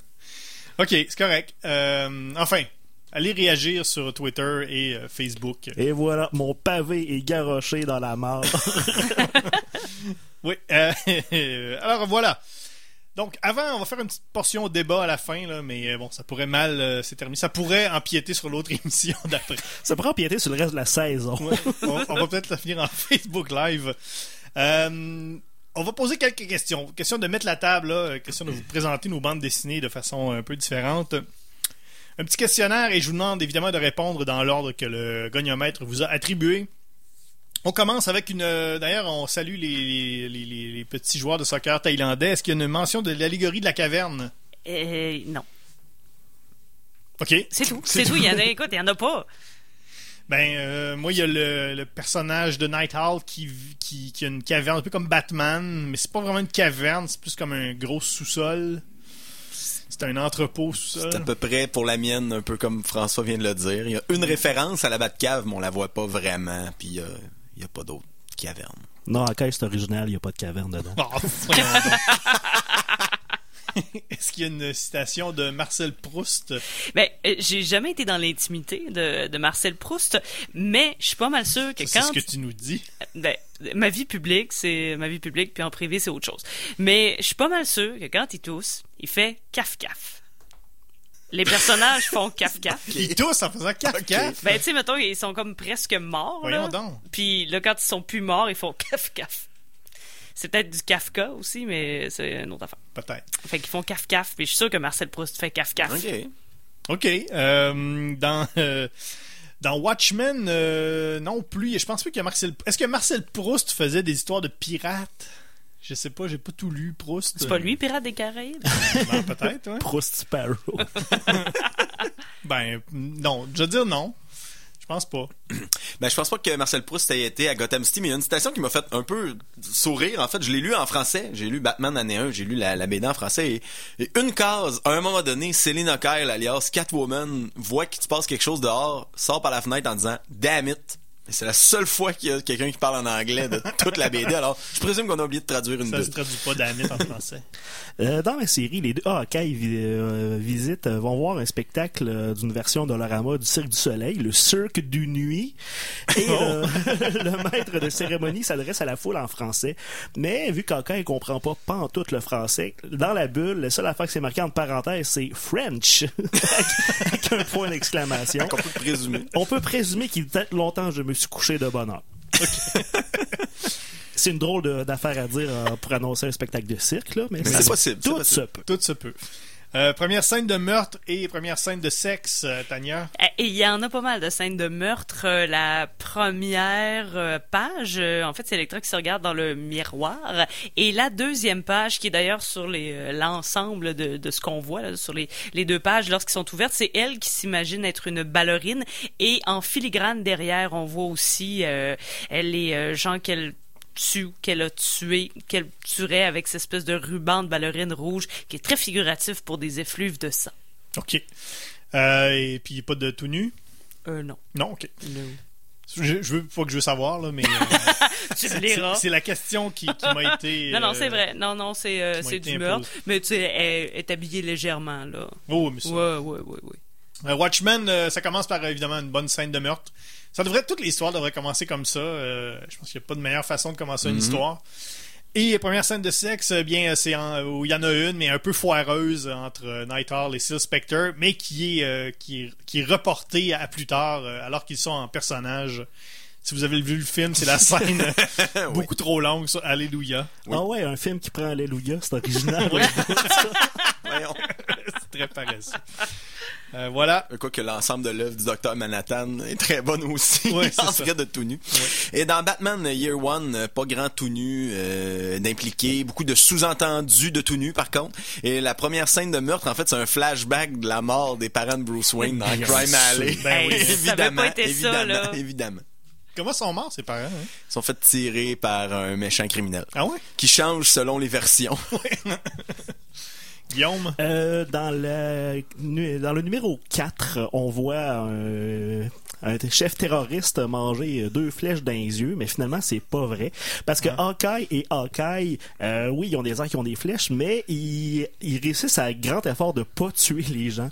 Ok, c'est correct. Euh, enfin, allez réagir sur Twitter et euh, Facebook. Et voilà, mon pavé est garoché dans la mare. Oui. euh, alors voilà. Donc avant, on va faire une petite portion débat à la fin, là, mais euh, bon, ça pourrait mal euh, s'éterminer. Ça pourrait empiéter sur l'autre émission d'après. Ça pourrait empiéter sur le reste de la saison. Ouais, on, on va peut-être la finir en Facebook Live. Euh, on va poser quelques questions. Question de mettre la table, là, euh, question de vous présenter nos bandes dessinées de façon un peu différente. Un petit questionnaire et je vous demande évidemment de répondre dans l'ordre que le goniomètre vous a attribué. On commence avec une. euh, D'ailleurs, on salue les, les- les- les petits joueurs de soccer thaïlandais. Est-ce qu'il y a une mention de l'allégorie de la caverne? Euh, non. Ok. C'est tout. C'est tout. Il y en a, écoute, il y en a pas. Ben, euh, moi, il y a le, le personnage de Night Owl qui, qui, qui a une caverne, un peu comme Batman, mais c'est pas vraiment une caverne, c'est plus comme un gros sous-sol. C'est un entrepôt sous-sol. C'est à peu près pour la mienne, un peu comme François vient de le dire. Il y a une référence à la Batcave, mais on la voit pas vraiment, puis euh, il y a pas d'autre caverne. Non, en caisse originale, il n'y a pas de caverne dedans. Oh. Est-ce qu'il y a une citation de Marcel Proust? Ben, euh, j'ai jamais été dans l'intimité de, de Marcel Proust, mais je suis pas mal sûr que C'est quand ce que tu nous dis. ben, ma vie publique, c'est ma vie publique, puis en privé, c'est autre chose. Mais je suis pas mal sûr que quand il tousse, il fait caf caf. Les personnages font caf. Ils tous en faisant caf. Ben, tu sais, mettons, ils sont comme presque morts. Voyons là. donc. Puis là, quand ils sont plus morts, ils font caf. C'est peut-être du Kafka aussi, mais c'est une autre affaire. Peut-être. Fait qu'ils font caf, puis je suis sûr que Marcel Proust fait caf. OK. Ok. euh, dans euh, dans Watchmen, euh, non plus. Je pense pas a Marcel. Est-ce que Marcel Proust faisait des histoires de pirates? Je sais pas. J'ai pas tout lu Proust. C'est pas lui, Pirate des Caraïbes? Ben, peut-être. Ouais. Proust Sparrow. Ben non. Je veux dire non. Je pense pas. Ben, je pense pas que Marcel Proust ait été à Gotham City, mais il y a une citation qui m'a fait un peu sourire. En fait, je l'ai lu en français. J'ai lu Batman année 1, j'ai lu la, la BD en français. Et, et une case, à un moment donné, Céline Kyle, alias Catwoman, voit qu'il se passe quelque chose dehors, sort par la fenêtre en disant « Damn it! » C'est la seule fois qu'il y a quelqu'un qui parle en anglais de toute la BD. Alors, je présume qu'on a oublié de traduire une Ça se BD. traduit pas d'Amit en français. Euh, dans la série, les deux Hawkeye vi- euh, visitent euh, vont voir un spectacle euh, d'une version d'Olorama du Cirque du Soleil, le Cirque du Nuit. Et euh, le maître de cérémonie s'adresse à la foule en français. Mais vu qu'Hawkeye comprend pas pantoute le français, dans la bulle, la seule affaire que c'est marqué entre parenthèses, c'est French, avec un point d'exclamation. On peut présumer. On peut présumer qu'il était longtemps je me suis couché de bonne heure. C'est une drôle de- d'affaire à dire euh, pour annoncer un spectacle de cirque, là, mais, c'est possible, Tout possible. se peut. Tout se peut. Euh, première scène de meurtre et première scène de sexe, euh, Tania? Et il y en a pas mal de scènes de meurtre. Euh, La première page, en fait, c'est Electra qui se regarde dans le miroir. Et la deuxième page, qui est d'ailleurs sur l'ensemble de, ce qu'on voit là, sur les, deux pages lorsqu'elles sont ouvertes, c'est elle qui s'imagine être une ballerine. Et en filigrane derrière, on voit aussi les gens qu'elle tue, qu'elle a tué, qu'elle tuerait avec cette espèce de ruban de ballerine rouge qui est très figuratif pour des effluves de sang. OK. Euh, et puis pas de tout nu? Euh, non. Non, OK. Je, je veux pas que je veux savoir là, mais euh, c'est la question qui, qui m'a été. Non, non, euh, c'est vrai. Non, non, c'est euh, du meurtre. Mais tu sais, elle est habillée légèrement, là. Oh, mais ça. Ouais, ouais, ouais, ouais. Euh, Watchmen, euh, ça commence par euh, évidemment une bonne scène de meurtre. Ça devrait toute l'histoire devrait commencer comme ça. euh, je pense qu'il n'y a pas de meilleure façon de commencer une histoire. Et la première scène de sexe, euh, bien, c'est en- où il y en a une, mais un peu foireuse entre euh, Night Owl et Seal Spectre, mais qui est, euh, qui est, qui est reportée à plus tard, euh, alors qu'ils sont en personnage. Si vous avez vu le film, c'est la scène beaucoup trop longue sur Alléluia. Ah ouais, un film qui prend Alléluia, c'est original. Voyons. c'est très paresseux. Euh, voilà. Quoi que l'ensemble de l'œuvre du Docteur Manhattan est très bonne aussi. Ouais, c'est en ça. de tout nu. Et dans Batman Year One, euh, pas grand tout nu euh, d'impliqué, beaucoup de sous-entendus de tout nu par contre. Et la première scène de meurtre, en fait, c'est un flashback de la mort des parents de Bruce Wayne dans Crime. Alley. Ben oui. Hey, ça évidemment, pas été ça, évidemment, là. évidemment. Comment sont morts, ses parents? hein? Ils sont fait tirer par un méchant criminel Ah ouais? qui change selon les versions. Guillaume? Euh, dans, le, dans le numéro 4, on voit un, un chef terroriste manger deux flèches dans les yeux, mais finalement, c'est pas vrai. Parce que Hawkeye et Hawkeye, euh, oui, ils ont des arcs qui ont des flèches, mais ils, ils réussissent à grand effort de pas tuer les gens.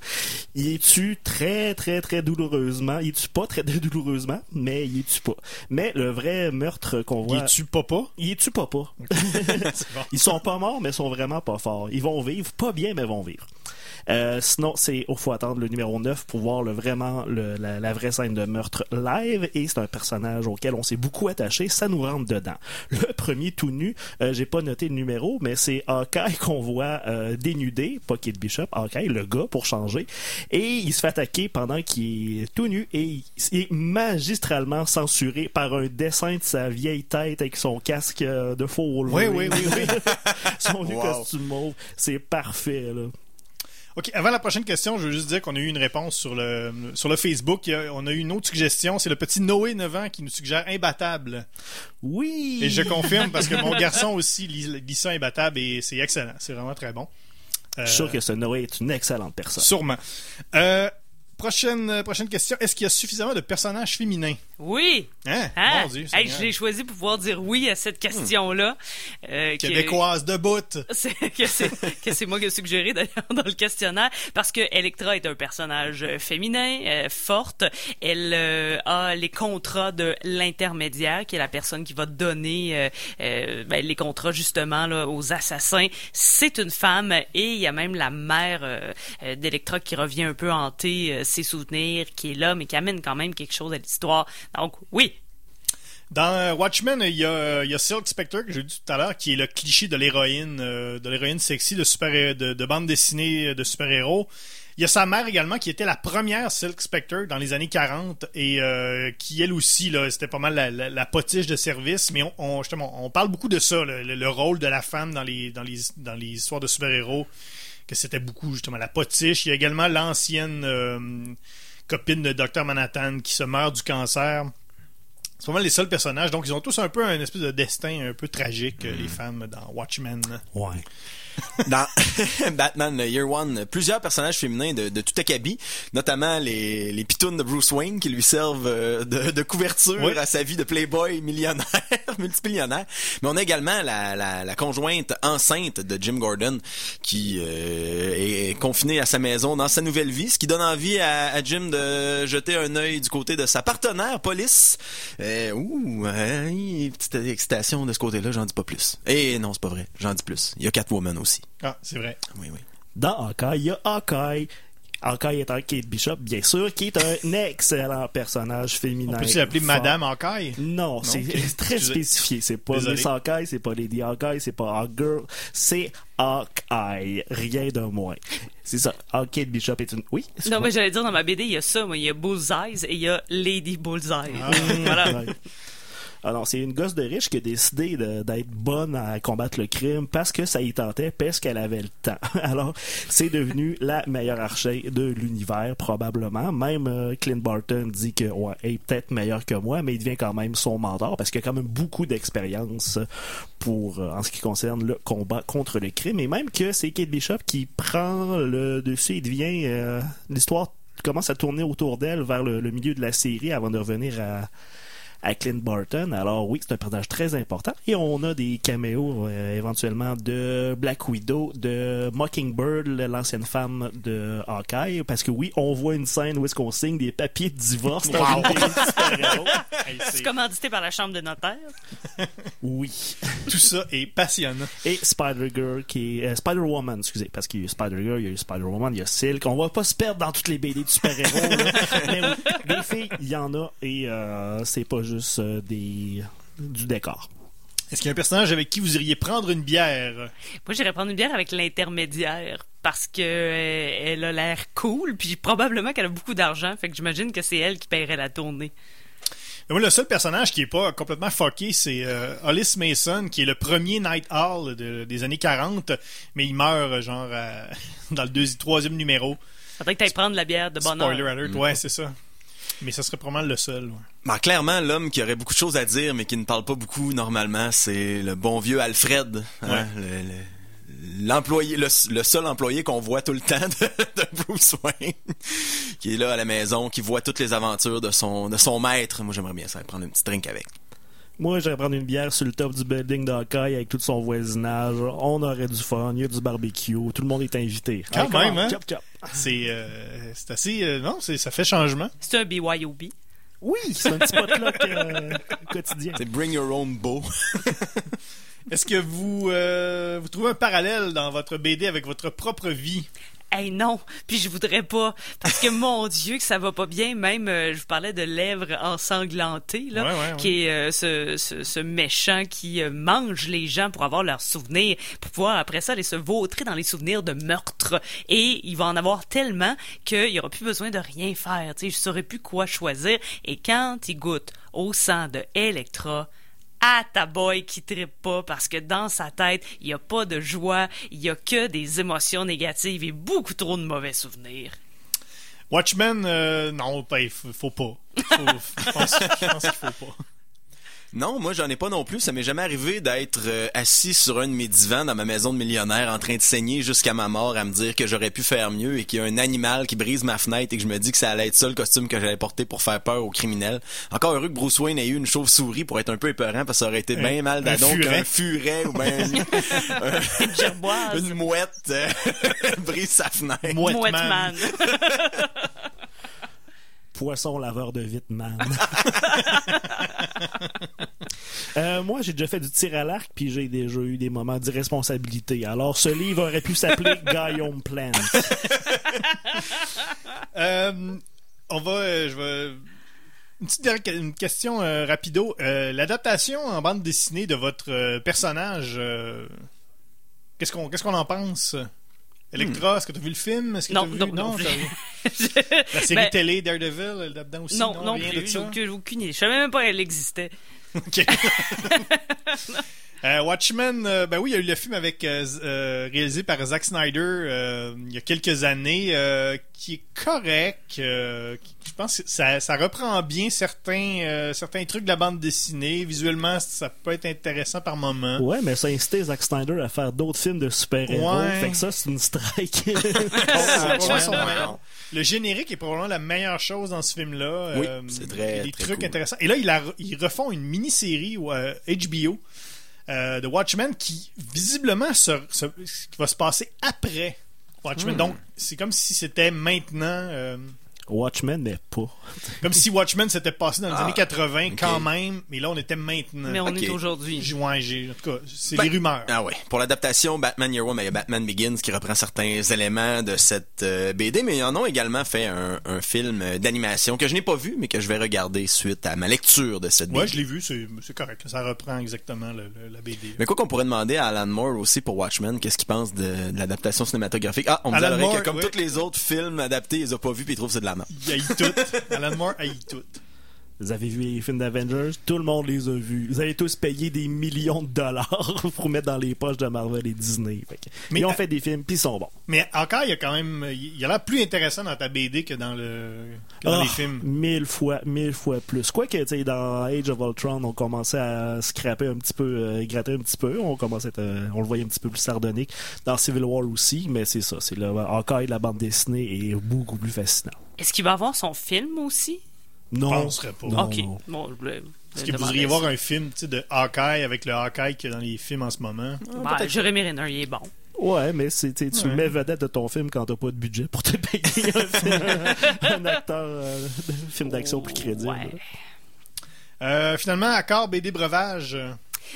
Ils les tuent très, très, très douloureusement. Ils tuent pas très douloureusement, mais ils les tuent pas. Mais le vrai meurtre qu'on voit... Il tue papa? Ils les tuent pas pas. Ils sont pas morts, mais sont vraiment pas forts. Ils vont vivre, pas bien, mais vont vivre. Euh, sinon, c'est il faut attendre le numéro 9 pour voir le, vraiment le- la, la vraie scène de meurtre live. Et c'est un personnage auquel on s'est beaucoup attaché. Ça nous rentre dedans. Le premier tout nu, euh, j'ai pas noté le numéro, mais c'est Hawkeye qu'on voit euh, dénudé, pas Kid Bishop, Hawkeye, le gars pour changer. Et il se fait attaquer pendant qu'il est tout nu et il il est magistralement censuré par un dessin de sa vieille tête avec son casque euh, de faux Oui, oui, oui, oui. son vieux Wow. costume mauve. C'est parfait, là. OK, avant la prochaine question, je veux juste dire qu'on a eu une réponse sur le, sur le Facebook. On a eu une autre suggestion. C'est le petit Noé 9 ans qui nous suggère Imbattable. Oui! Et je confirme parce que mon garçon aussi lit, lit ça Imbattable et c'est excellent. C'est vraiment très bon. Euh, Je suis sûr que ce Noé est une excellente personne. Sûrement. Euh, prochaine, euh, prochaine question. Est-ce qu'il y a suffisamment de personnages féminins? Oui. Hein? Hein? Mon Dieu, Hey, je l'ai choisi pour pouvoir dire oui à cette question-là. Euh, qui- Québécoise de bout. c'est que c'est moi qui ai suggéré d'ailleurs dans le questionnaire parce que Electra est un personnage euh, féminin euh, forte elle euh, a les contrats de l'intermédiaire qui est la personne qui va donner ben, les contrats justement là, aux assassins c'est une femme et il y a même la mère d'Electra qui revient un peu hanter euh, ses souvenirs qui est là mais qui amène quand même quelque chose à l'histoire. Donc oui. Dans euh, Watchmen, il y a, Silk Spectre, que j'ai dit tout à l'heure, qui est le cliché de l'héroïne, euh, de l'héroïne sexy de, super, de, de bande dessinée de super-héros. Il y a sa mère également, qui était la première Silk Spectre dans les années 40, et euh, qui, elle aussi, là, c'était pas mal la, potiche de service, mais on, justement, on parle beaucoup de ça, le, le- le rôle de la femme dans les, dans les, dans les histoires de super-héros, que c'était beaucoup, justement, la potiche. Il y a également l'ancienne euh, copine de Dr. Manhattan qui se meurt du cancer. C'est vraiment les seuls personnages. Donc, ils ont tous un peu un espèce de destin un peu tragique, euh, les femmes dans Watchmen. Ouais. Dans Batman Year One, plusieurs personnages féminins de, de tout acabit, notamment les, les pitounes de Bruce Wayne qui lui servent euh, de, de couverture Oui. à sa vie de playboy millionnaire, multimillionnaire. Mais on a également la, la, la conjointe enceinte de Jim Gordon qui euh, est confinée à sa maison dans sa nouvelle vie, ce qui donne envie à, à Jim de jeter un œil du côté de sa partenaire police. Euh, ouh, euh, petite excitation de ce côté-là, j'en dis pas plus. Et non, c'est pas vrai, j'en dis plus. Il y a Catwoman aussi. Ah, c'est vrai. Oui, oui. Dans Hawkeye, il y a Hawkeye. Hawkeye étant Kate Bishop, bien sûr, qui est un excellent personnage féminin. On peut-tu l'appeler. Madame Hawkeye? Non, c'est très Excusez. spécifié. C'est pas Désolé. Miss Hawkeye, c'est pas Lady Hawkeye, c'est pas Hawkgirl, c'est Hawkeye. Rien de moins. C'est ça. Hawk- Kate Bishop est une... Oui? non quoi? mais j'allais dire dans ma BD il y a ça moi il y a Bullseyes et il y a Lady Bullseye voilà Ouais. Alors, c'est une gosse de riche qui a décidé d'être bonne à combattre le crime parce que ça y tentait, parce qu'elle avait le temps. Alors, c'est devenu la meilleure archer de l'univers, probablement. Même euh, Clint Barton dit que, ouais, est peut-être meilleure que moi, mais il devient quand même son mentor parce qu'il a quand même beaucoup d'expérience pour, euh, en ce qui concerne le combat contre le crime. Et même que c'est Kate Bishop qui prend le dessus et devient, euh, l'histoire commence à tourner autour d'elle vers le milieu de la série avant de revenir à, à Clint Barton. Alors oui, c'est un personnage très important. Et on a des caméos euh, éventuellement de Black Widow, de Mockingbird, l'ancienne femme de Hawkeye. Parce que oui, on voit une scène où est-ce qu'on signe des papiers de divorce dans Wow. Hey, c'est commandité par la chambre de notaire Oui. Tout ça est passionnant. Et Spider-Girl qui est... euh, Spider-Woman, excusez. Parce qu'il y a eu Spider-Girl, il y a eu Spider-Woman, il y a Silk. On va pas se perdre dans toutes les BD de super-héros. Mais oui, des filles, il y en a. Et euh, c'est pas juste juste euh, des du décor. Est-ce qu'il y a un personnage avec qui vous iriez prendre une bière? Moi, j'irais prendre une bière avec l'intermédiaire parce que euh, elle a l'air cool, puis probablement qu'elle a beaucoup d'argent, fait que j'imagine que c'est elle qui paierait la tournée. Mais Moi, le seul personnage qui est pas complètement fucké, c'est euh, Hollis Mason, qui est le premier Night Owl de- des années 40, mais il meurt euh, genre dans le deuxième, troisième numéro. Faudrait que t'ailles prendre la bière de bonheur. Spoiler alert, ouais, c'est ça. Mais ça serait probablement le seul. ouais. Ben, clairement, l'homme qui aurait beaucoup de choses à dire, mais qui ne parle pas beaucoup normalement, c'est le bon vieux Alfred. hein, Ouais. le- le- L'employé, le, le seul employé qu'on voit tout le temps de, de Bruce Wayne, qui est là à la maison, qui voit toutes les aventures de son, de son maître. Moi, j'aimerais bien ça, prendre un petit drink avec. Moi, j'irais prendre une bière sur le top du building d'Hawkeye avec tout son voisinage. On aurait du fun, il y a du barbecue, tout le monde est invité. Quand Hey, même, hein? chop, chop. C'est euh, c'est assez. euh, non, c'est- ça fait changement. C'est un BYOB. Oui, c'est un petit potluck euh, quotidien. C'est Bring Your Own Bow. Est-ce que vous, euh, vous trouvez un parallèle dans votre BD avec votre propre vie? Hey non, puis je voudrais pas parce que mon Dieu que ça va pas bien. Même euh, je vous parlais de lèvres ensanglantées là, Ouais, ouais, ouais. qui est euh, ce, ce, ce méchant qui euh, mange les gens pour avoir leurs souvenirs, pour pouvoir après ça aller se vautrer dans les souvenirs de meurtre. Et il va en avoir tellement qu'il y aura plus besoin de rien faire. Tu sais, je saurais plus quoi choisir. Et quand il goûte au sang de Electra. À ta boy qui trippe pas parce que dans sa tête, il y a pas de joie, il y a que des émotions négatives et beaucoup trop de mauvais souvenirs. Watchmen, euh, non, ben, faut, pas. Faut- je pense, faut pas. Non, moi j'en ai pas non plus. Ça m'est jamais arrivé d'être euh, assis sur un de mes divans dans ma maison de millionnaire en train de saigner jusqu'à ma mort à me dire que j'aurais pu faire mieux et qu'il y a un animal qui brise ma fenêtre et que je me dis que ça allait être ça le costume que j'allais porter pour faire peur aux criminels. Encore heureux que Bruce Wayne ait eu une chauve-souris pour être un peu épeurant parce que ça aurait été Un- bien mal un d'adon furet. qu'un furet ou bien Une gerboise. une mouette euh, brise sa fenêtre. Mouette Mouette man. man. Poisson laveur de Vitman. Euh, moi, j'ai déjà fait du tir à l'arc, puis j'ai déjà eu des moments d'irresponsabilité. Alors, ce livre aurait pu s'appeler Guillaume Plant. Euh, on va, euh, je vais. Une petite question rapido. L'adaptation en bande dessinée de votre personnage, qu'est-ce qu'on qu'est-ce qu'on en pense? Electra, est-ce que tu as vu le film? Est-ce que Non, vu... non, non. La série Ben, télé Daredevil, elle est là-dedans aussi? non, non plus. J'ai aucune idée. Je savais même pas qu'elle existait. Ok. Euh, Watchmen, euh, ben oui, il y a eu le film avec euh, euh, réalisé par Zack Snyder euh, il y a quelques années, euh, qui est correct. euh, qui- je pense que ça, ça reprend bien certains euh, certains trucs de la bande dessinée. Visuellement, ça peut être intéressant par moment. Ouais, mais ça a incité Zack Snyder à faire d'autres films de super-héros. Ouais. Fait que ça, c'est une strike. C'est probablement son Ouais. meilleur. Le générique est probablement la meilleure chose dans ce film-là. Oui, Euh, c'est il très, y a Des très trucs cool. intéressants. Et là, ils, la- ils refont une mini-série euh, HBO euh, de Watchmen qui, visiblement, se- se- qui va se passer après Watchmen. Hmm. Donc, c'est comme si c'était maintenant... euh, Watchmen, mais pas. comme si Watchmen s'était passé dans les Ah, années 80 ok. quand même, mais là, on était maintenant. Mais on est aujourd'hui. Ouais, en tout cas, c'est Ben, les rumeurs. Ah ouais. Pour l'adaptation Batman Year One, ben, il y a Batman Begins qui reprend certains éléments de cette euh, BD, mais ils en ont également fait un, un film d'animation que je n'ai pas vu, mais que je vais regarder suite à ma lecture de cette BD. Ouais, je l'ai vu, c'est correct. Ça reprend exactement le- le- la BD. Mais quoi qu'on pourrait demander à Alan Moore aussi pour Watchmen, qu'est-ce qu'il pense de, de l'adaptation cinématographique? Ah, on me dit que comme oui. tous les autres films adaptés, il les a pas vus puis il trouve que c'est de la merde. Il haït tout. Alan Moore haït tout. Vous avez vu les films d'Avengers? Tout le monde les a vus. Vous avez tous payé des millions de dollars pour mettre dans les poches de Marvel et Disney. Fait que Mais, ils ont fait des films, puis ils sont bons. Mais encore, il y a quand même. Il a l'air plus intéressant dans ta BD que dans, le, que dans Ah, les films. Mille fois, mille fois plus. Quoique, tu sais, dans Age of Ultron, on commençait à scraper un petit peu, euh, gratter un petit peu. On commençait à être, euh, on le voyait un petit peu plus sardonique. Dans Civil War aussi, mais c'est ça. C'est le Hawkeye, la bande dessinée est beaucoup plus fascinant. Est-ce qu'il va avoir son film aussi? Non. penserais pas. Non, ok. non. Bon, je voulais- Est-ce je que vous ça. voir un film tu sais, de Hawkeye avec le Hawkeye qu'il y a dans les films en ce moment? Ben, Jérémy Renner, il est bon. Ouais, mais c'est, tu Ouais. mets vedette de ton film quand t'as pas de budget pour te payer un, film- un acteur euh, de film d'action plus crédible. Ouais. Euh, finalement, accord BD breuvage.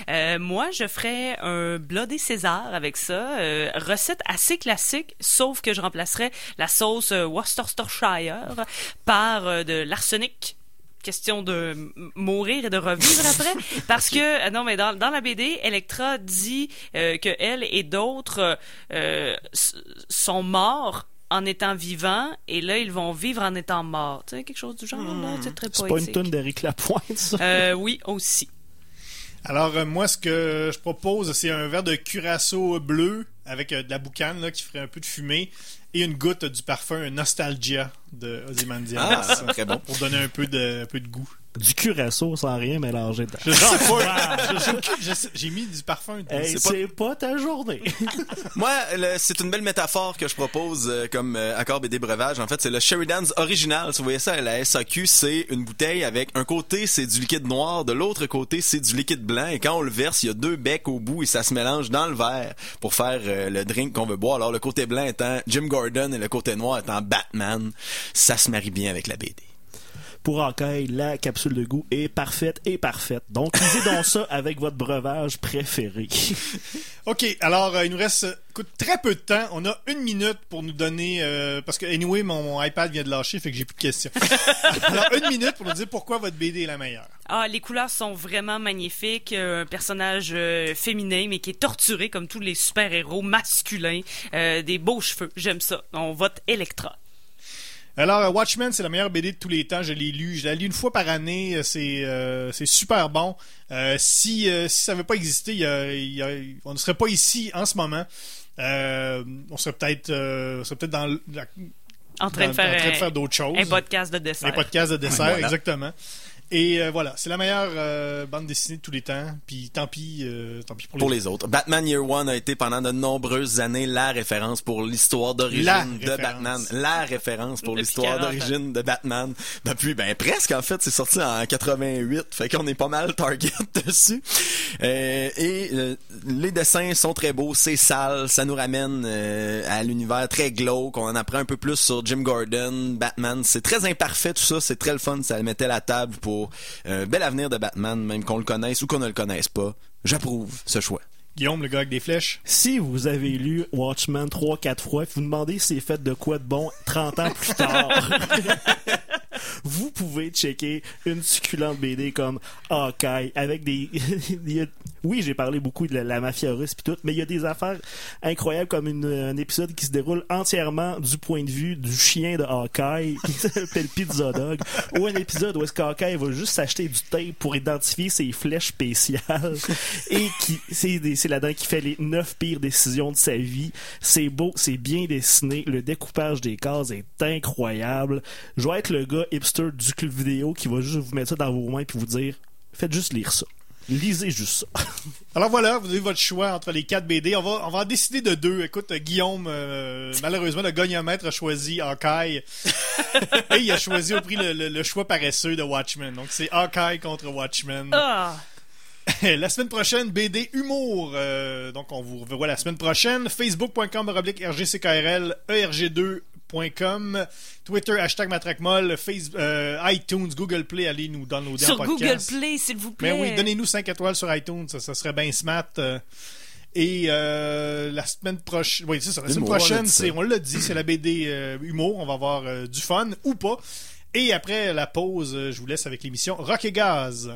Euh, moi, je ferais un Bloody César avec ça. Euh, recette assez classique, sauf que je remplacerais la sauce euh, Worcestershire par de l'arsenic. Question de mourir et de revivre après. Parce que non mais dans, dans la BD Electra dit euh, que elle et d'autres euh, sont morts en étant vivants et là ils vont vivre en étant morts. Tu sais quelque chose du genre là c'est très C'est pas une poétique. tonne d'Éric Lapointe, ça? Euh, oui aussi Alors, euh, moi, ce que je propose, c'est un verre de curaçao bleu avec euh, de la boucane là, qui ferait un peu de fumée et une goutte du parfum Nostalgia de Ozymandias. Ah, très bon. Pour donner un peu de, un peu de goût. Du curaçao sans rien mélanger dedans. Je sais pas. J'ai mis du parfum. Hey, c'est pas- ta journée. Moi, c'est une belle métaphore que je propose euh, comme euh, accord BD breuvage. En fait, c'est le Sheridan's original. Si vous voyez ça à la SAQ, c'est une bouteille avec un côté, c'est du liquide noir, de l'autre côté, c'est du liquide blanc. Et quand on le verse, il y a deux becs au bout et ça se mélange dans le verre pour faire euh, le drink qu'on veut boire. Alors, le côté blanc étant Jim Gordon et le côté noir étant Batman. Ça se marie bien avec la BD. Pour Hawkeye, la capsule de goût est parfaite et parfaite. Donc, lisez donc ça avec votre breuvage préféré. OK, alors euh, il nous reste euh, écoute, très peu de temps. On a une minute pour nous donner... euh, parce que, anyway, mon, mon iPad vient de lâcher, fait que j'ai plus de questions. alors, une minute pour nous dire pourquoi votre BD est la meilleure. Ah, les couleurs sont vraiment magnifiques. Euh, Un personnage euh, féminin, mais qui est torturé comme tous les super-héros masculins. Euh, des beaux cheveux. J'aime ça. On vote Electra. Alors, euh, Watchmen, c'est la meilleure BD de tous les temps. Je l'ai lu. Je l'ai lu une fois par année. Euh, C'est euh, c'est super bon. Euh, si, euh, si ça n'avait pas existé, il y a- il y a- on ne serait pas ici en ce moment. Euh, on serait peut-être euh, on serait peut-être dans, la- En train dans- de faire, en train de un- faire d'autres choses. un podcast de dessert. Un podcast de dessert, Voilà. exactement. Et euh, voilà, c'est la meilleure euh, bande dessinée de tous les temps. Puis tant pis, euh, tant pis pour, Pour les les autres. Batman Year One a été pendant de nombreuses années la référence pour l'histoire d'origine de. Batman. La référence pour l'histoire 40 ans. d'origine de Batman. Depuis, ben presque en fait, c'est sorti en 88. Fait qu'on est pas mal target dessus. Euh, et euh, les dessins sont très beaux, c'est sale, ça nous ramène euh, à l'univers très glauque. On en apprend un peu plus sur Jim Gordon, Batman. C'est très imparfait tout ça, c'est très le fun. Ça mettait la table pour un bel avenir de Batman, même qu'on le connaisse ou qu'on ne le connaisse pas. J'approuve ce choix. Guillaume, le gars avec des flèches. Si vous avez lu Watchmen 3-4 fois, vous vous demandez si c'est fait de quoi de bon 30 ans plus tard, vous pouvez checker une succulente BD comme Hawkeye avec des... Oui, j'ai parlé beaucoup de la, la mafia russe puis tout, mais il y a des affaires incroyables comme une- un épisode qui se déroule entièrement du point de vue du chien de Hawkeye qui s'appelle Pizza Dog ou un épisode où est-ce qu'Hawkeye va juste s'acheter du tape pour identifier ses flèches spéciales et qui c'est là-dedans qui fait les neuf pires décisions de sa vie. C'est beau, c'est bien dessiné, le découpage des cases est incroyable. Je vais être le gars hipster du club vidéo qui va juste vous mettre ça dans vos mains et vous dire faites juste lire ça. Lisez juste ça. Alors voilà, vous avez votre choix entre les quatre BD. On va, on va en décider de deux. Écoute, Guillaume, euh, malheureusement, le gagnomètre a choisi Hawkeye. et il a choisi au prix le, le, choix paresseux de Watchmen. Donc c'est Hawkeye contre Watchmen. Ah! La semaine prochaine, BD Humour. Euh, donc, on vous revoit la semaine prochaine. Facebook.com, RGCKRL, ERG2, Twitter, hashtag matraquemolle, Facebook, euh, iTunes, Google Play, allez nous downloader sur en podcast. Sur Google Play, s'il vous plaît. Mais oui, donnez-nous 5 étoiles sur iTunes, ça, serait bien smart. Euh. Et euh, la semaine prochaine, oui, c'est la semaine prochaine, c'est, on l'a dit, c'est la BD Humour, on va avoir du fun ou pas. Et après la pause, je vous laisse avec l'émission Rock et Gaz.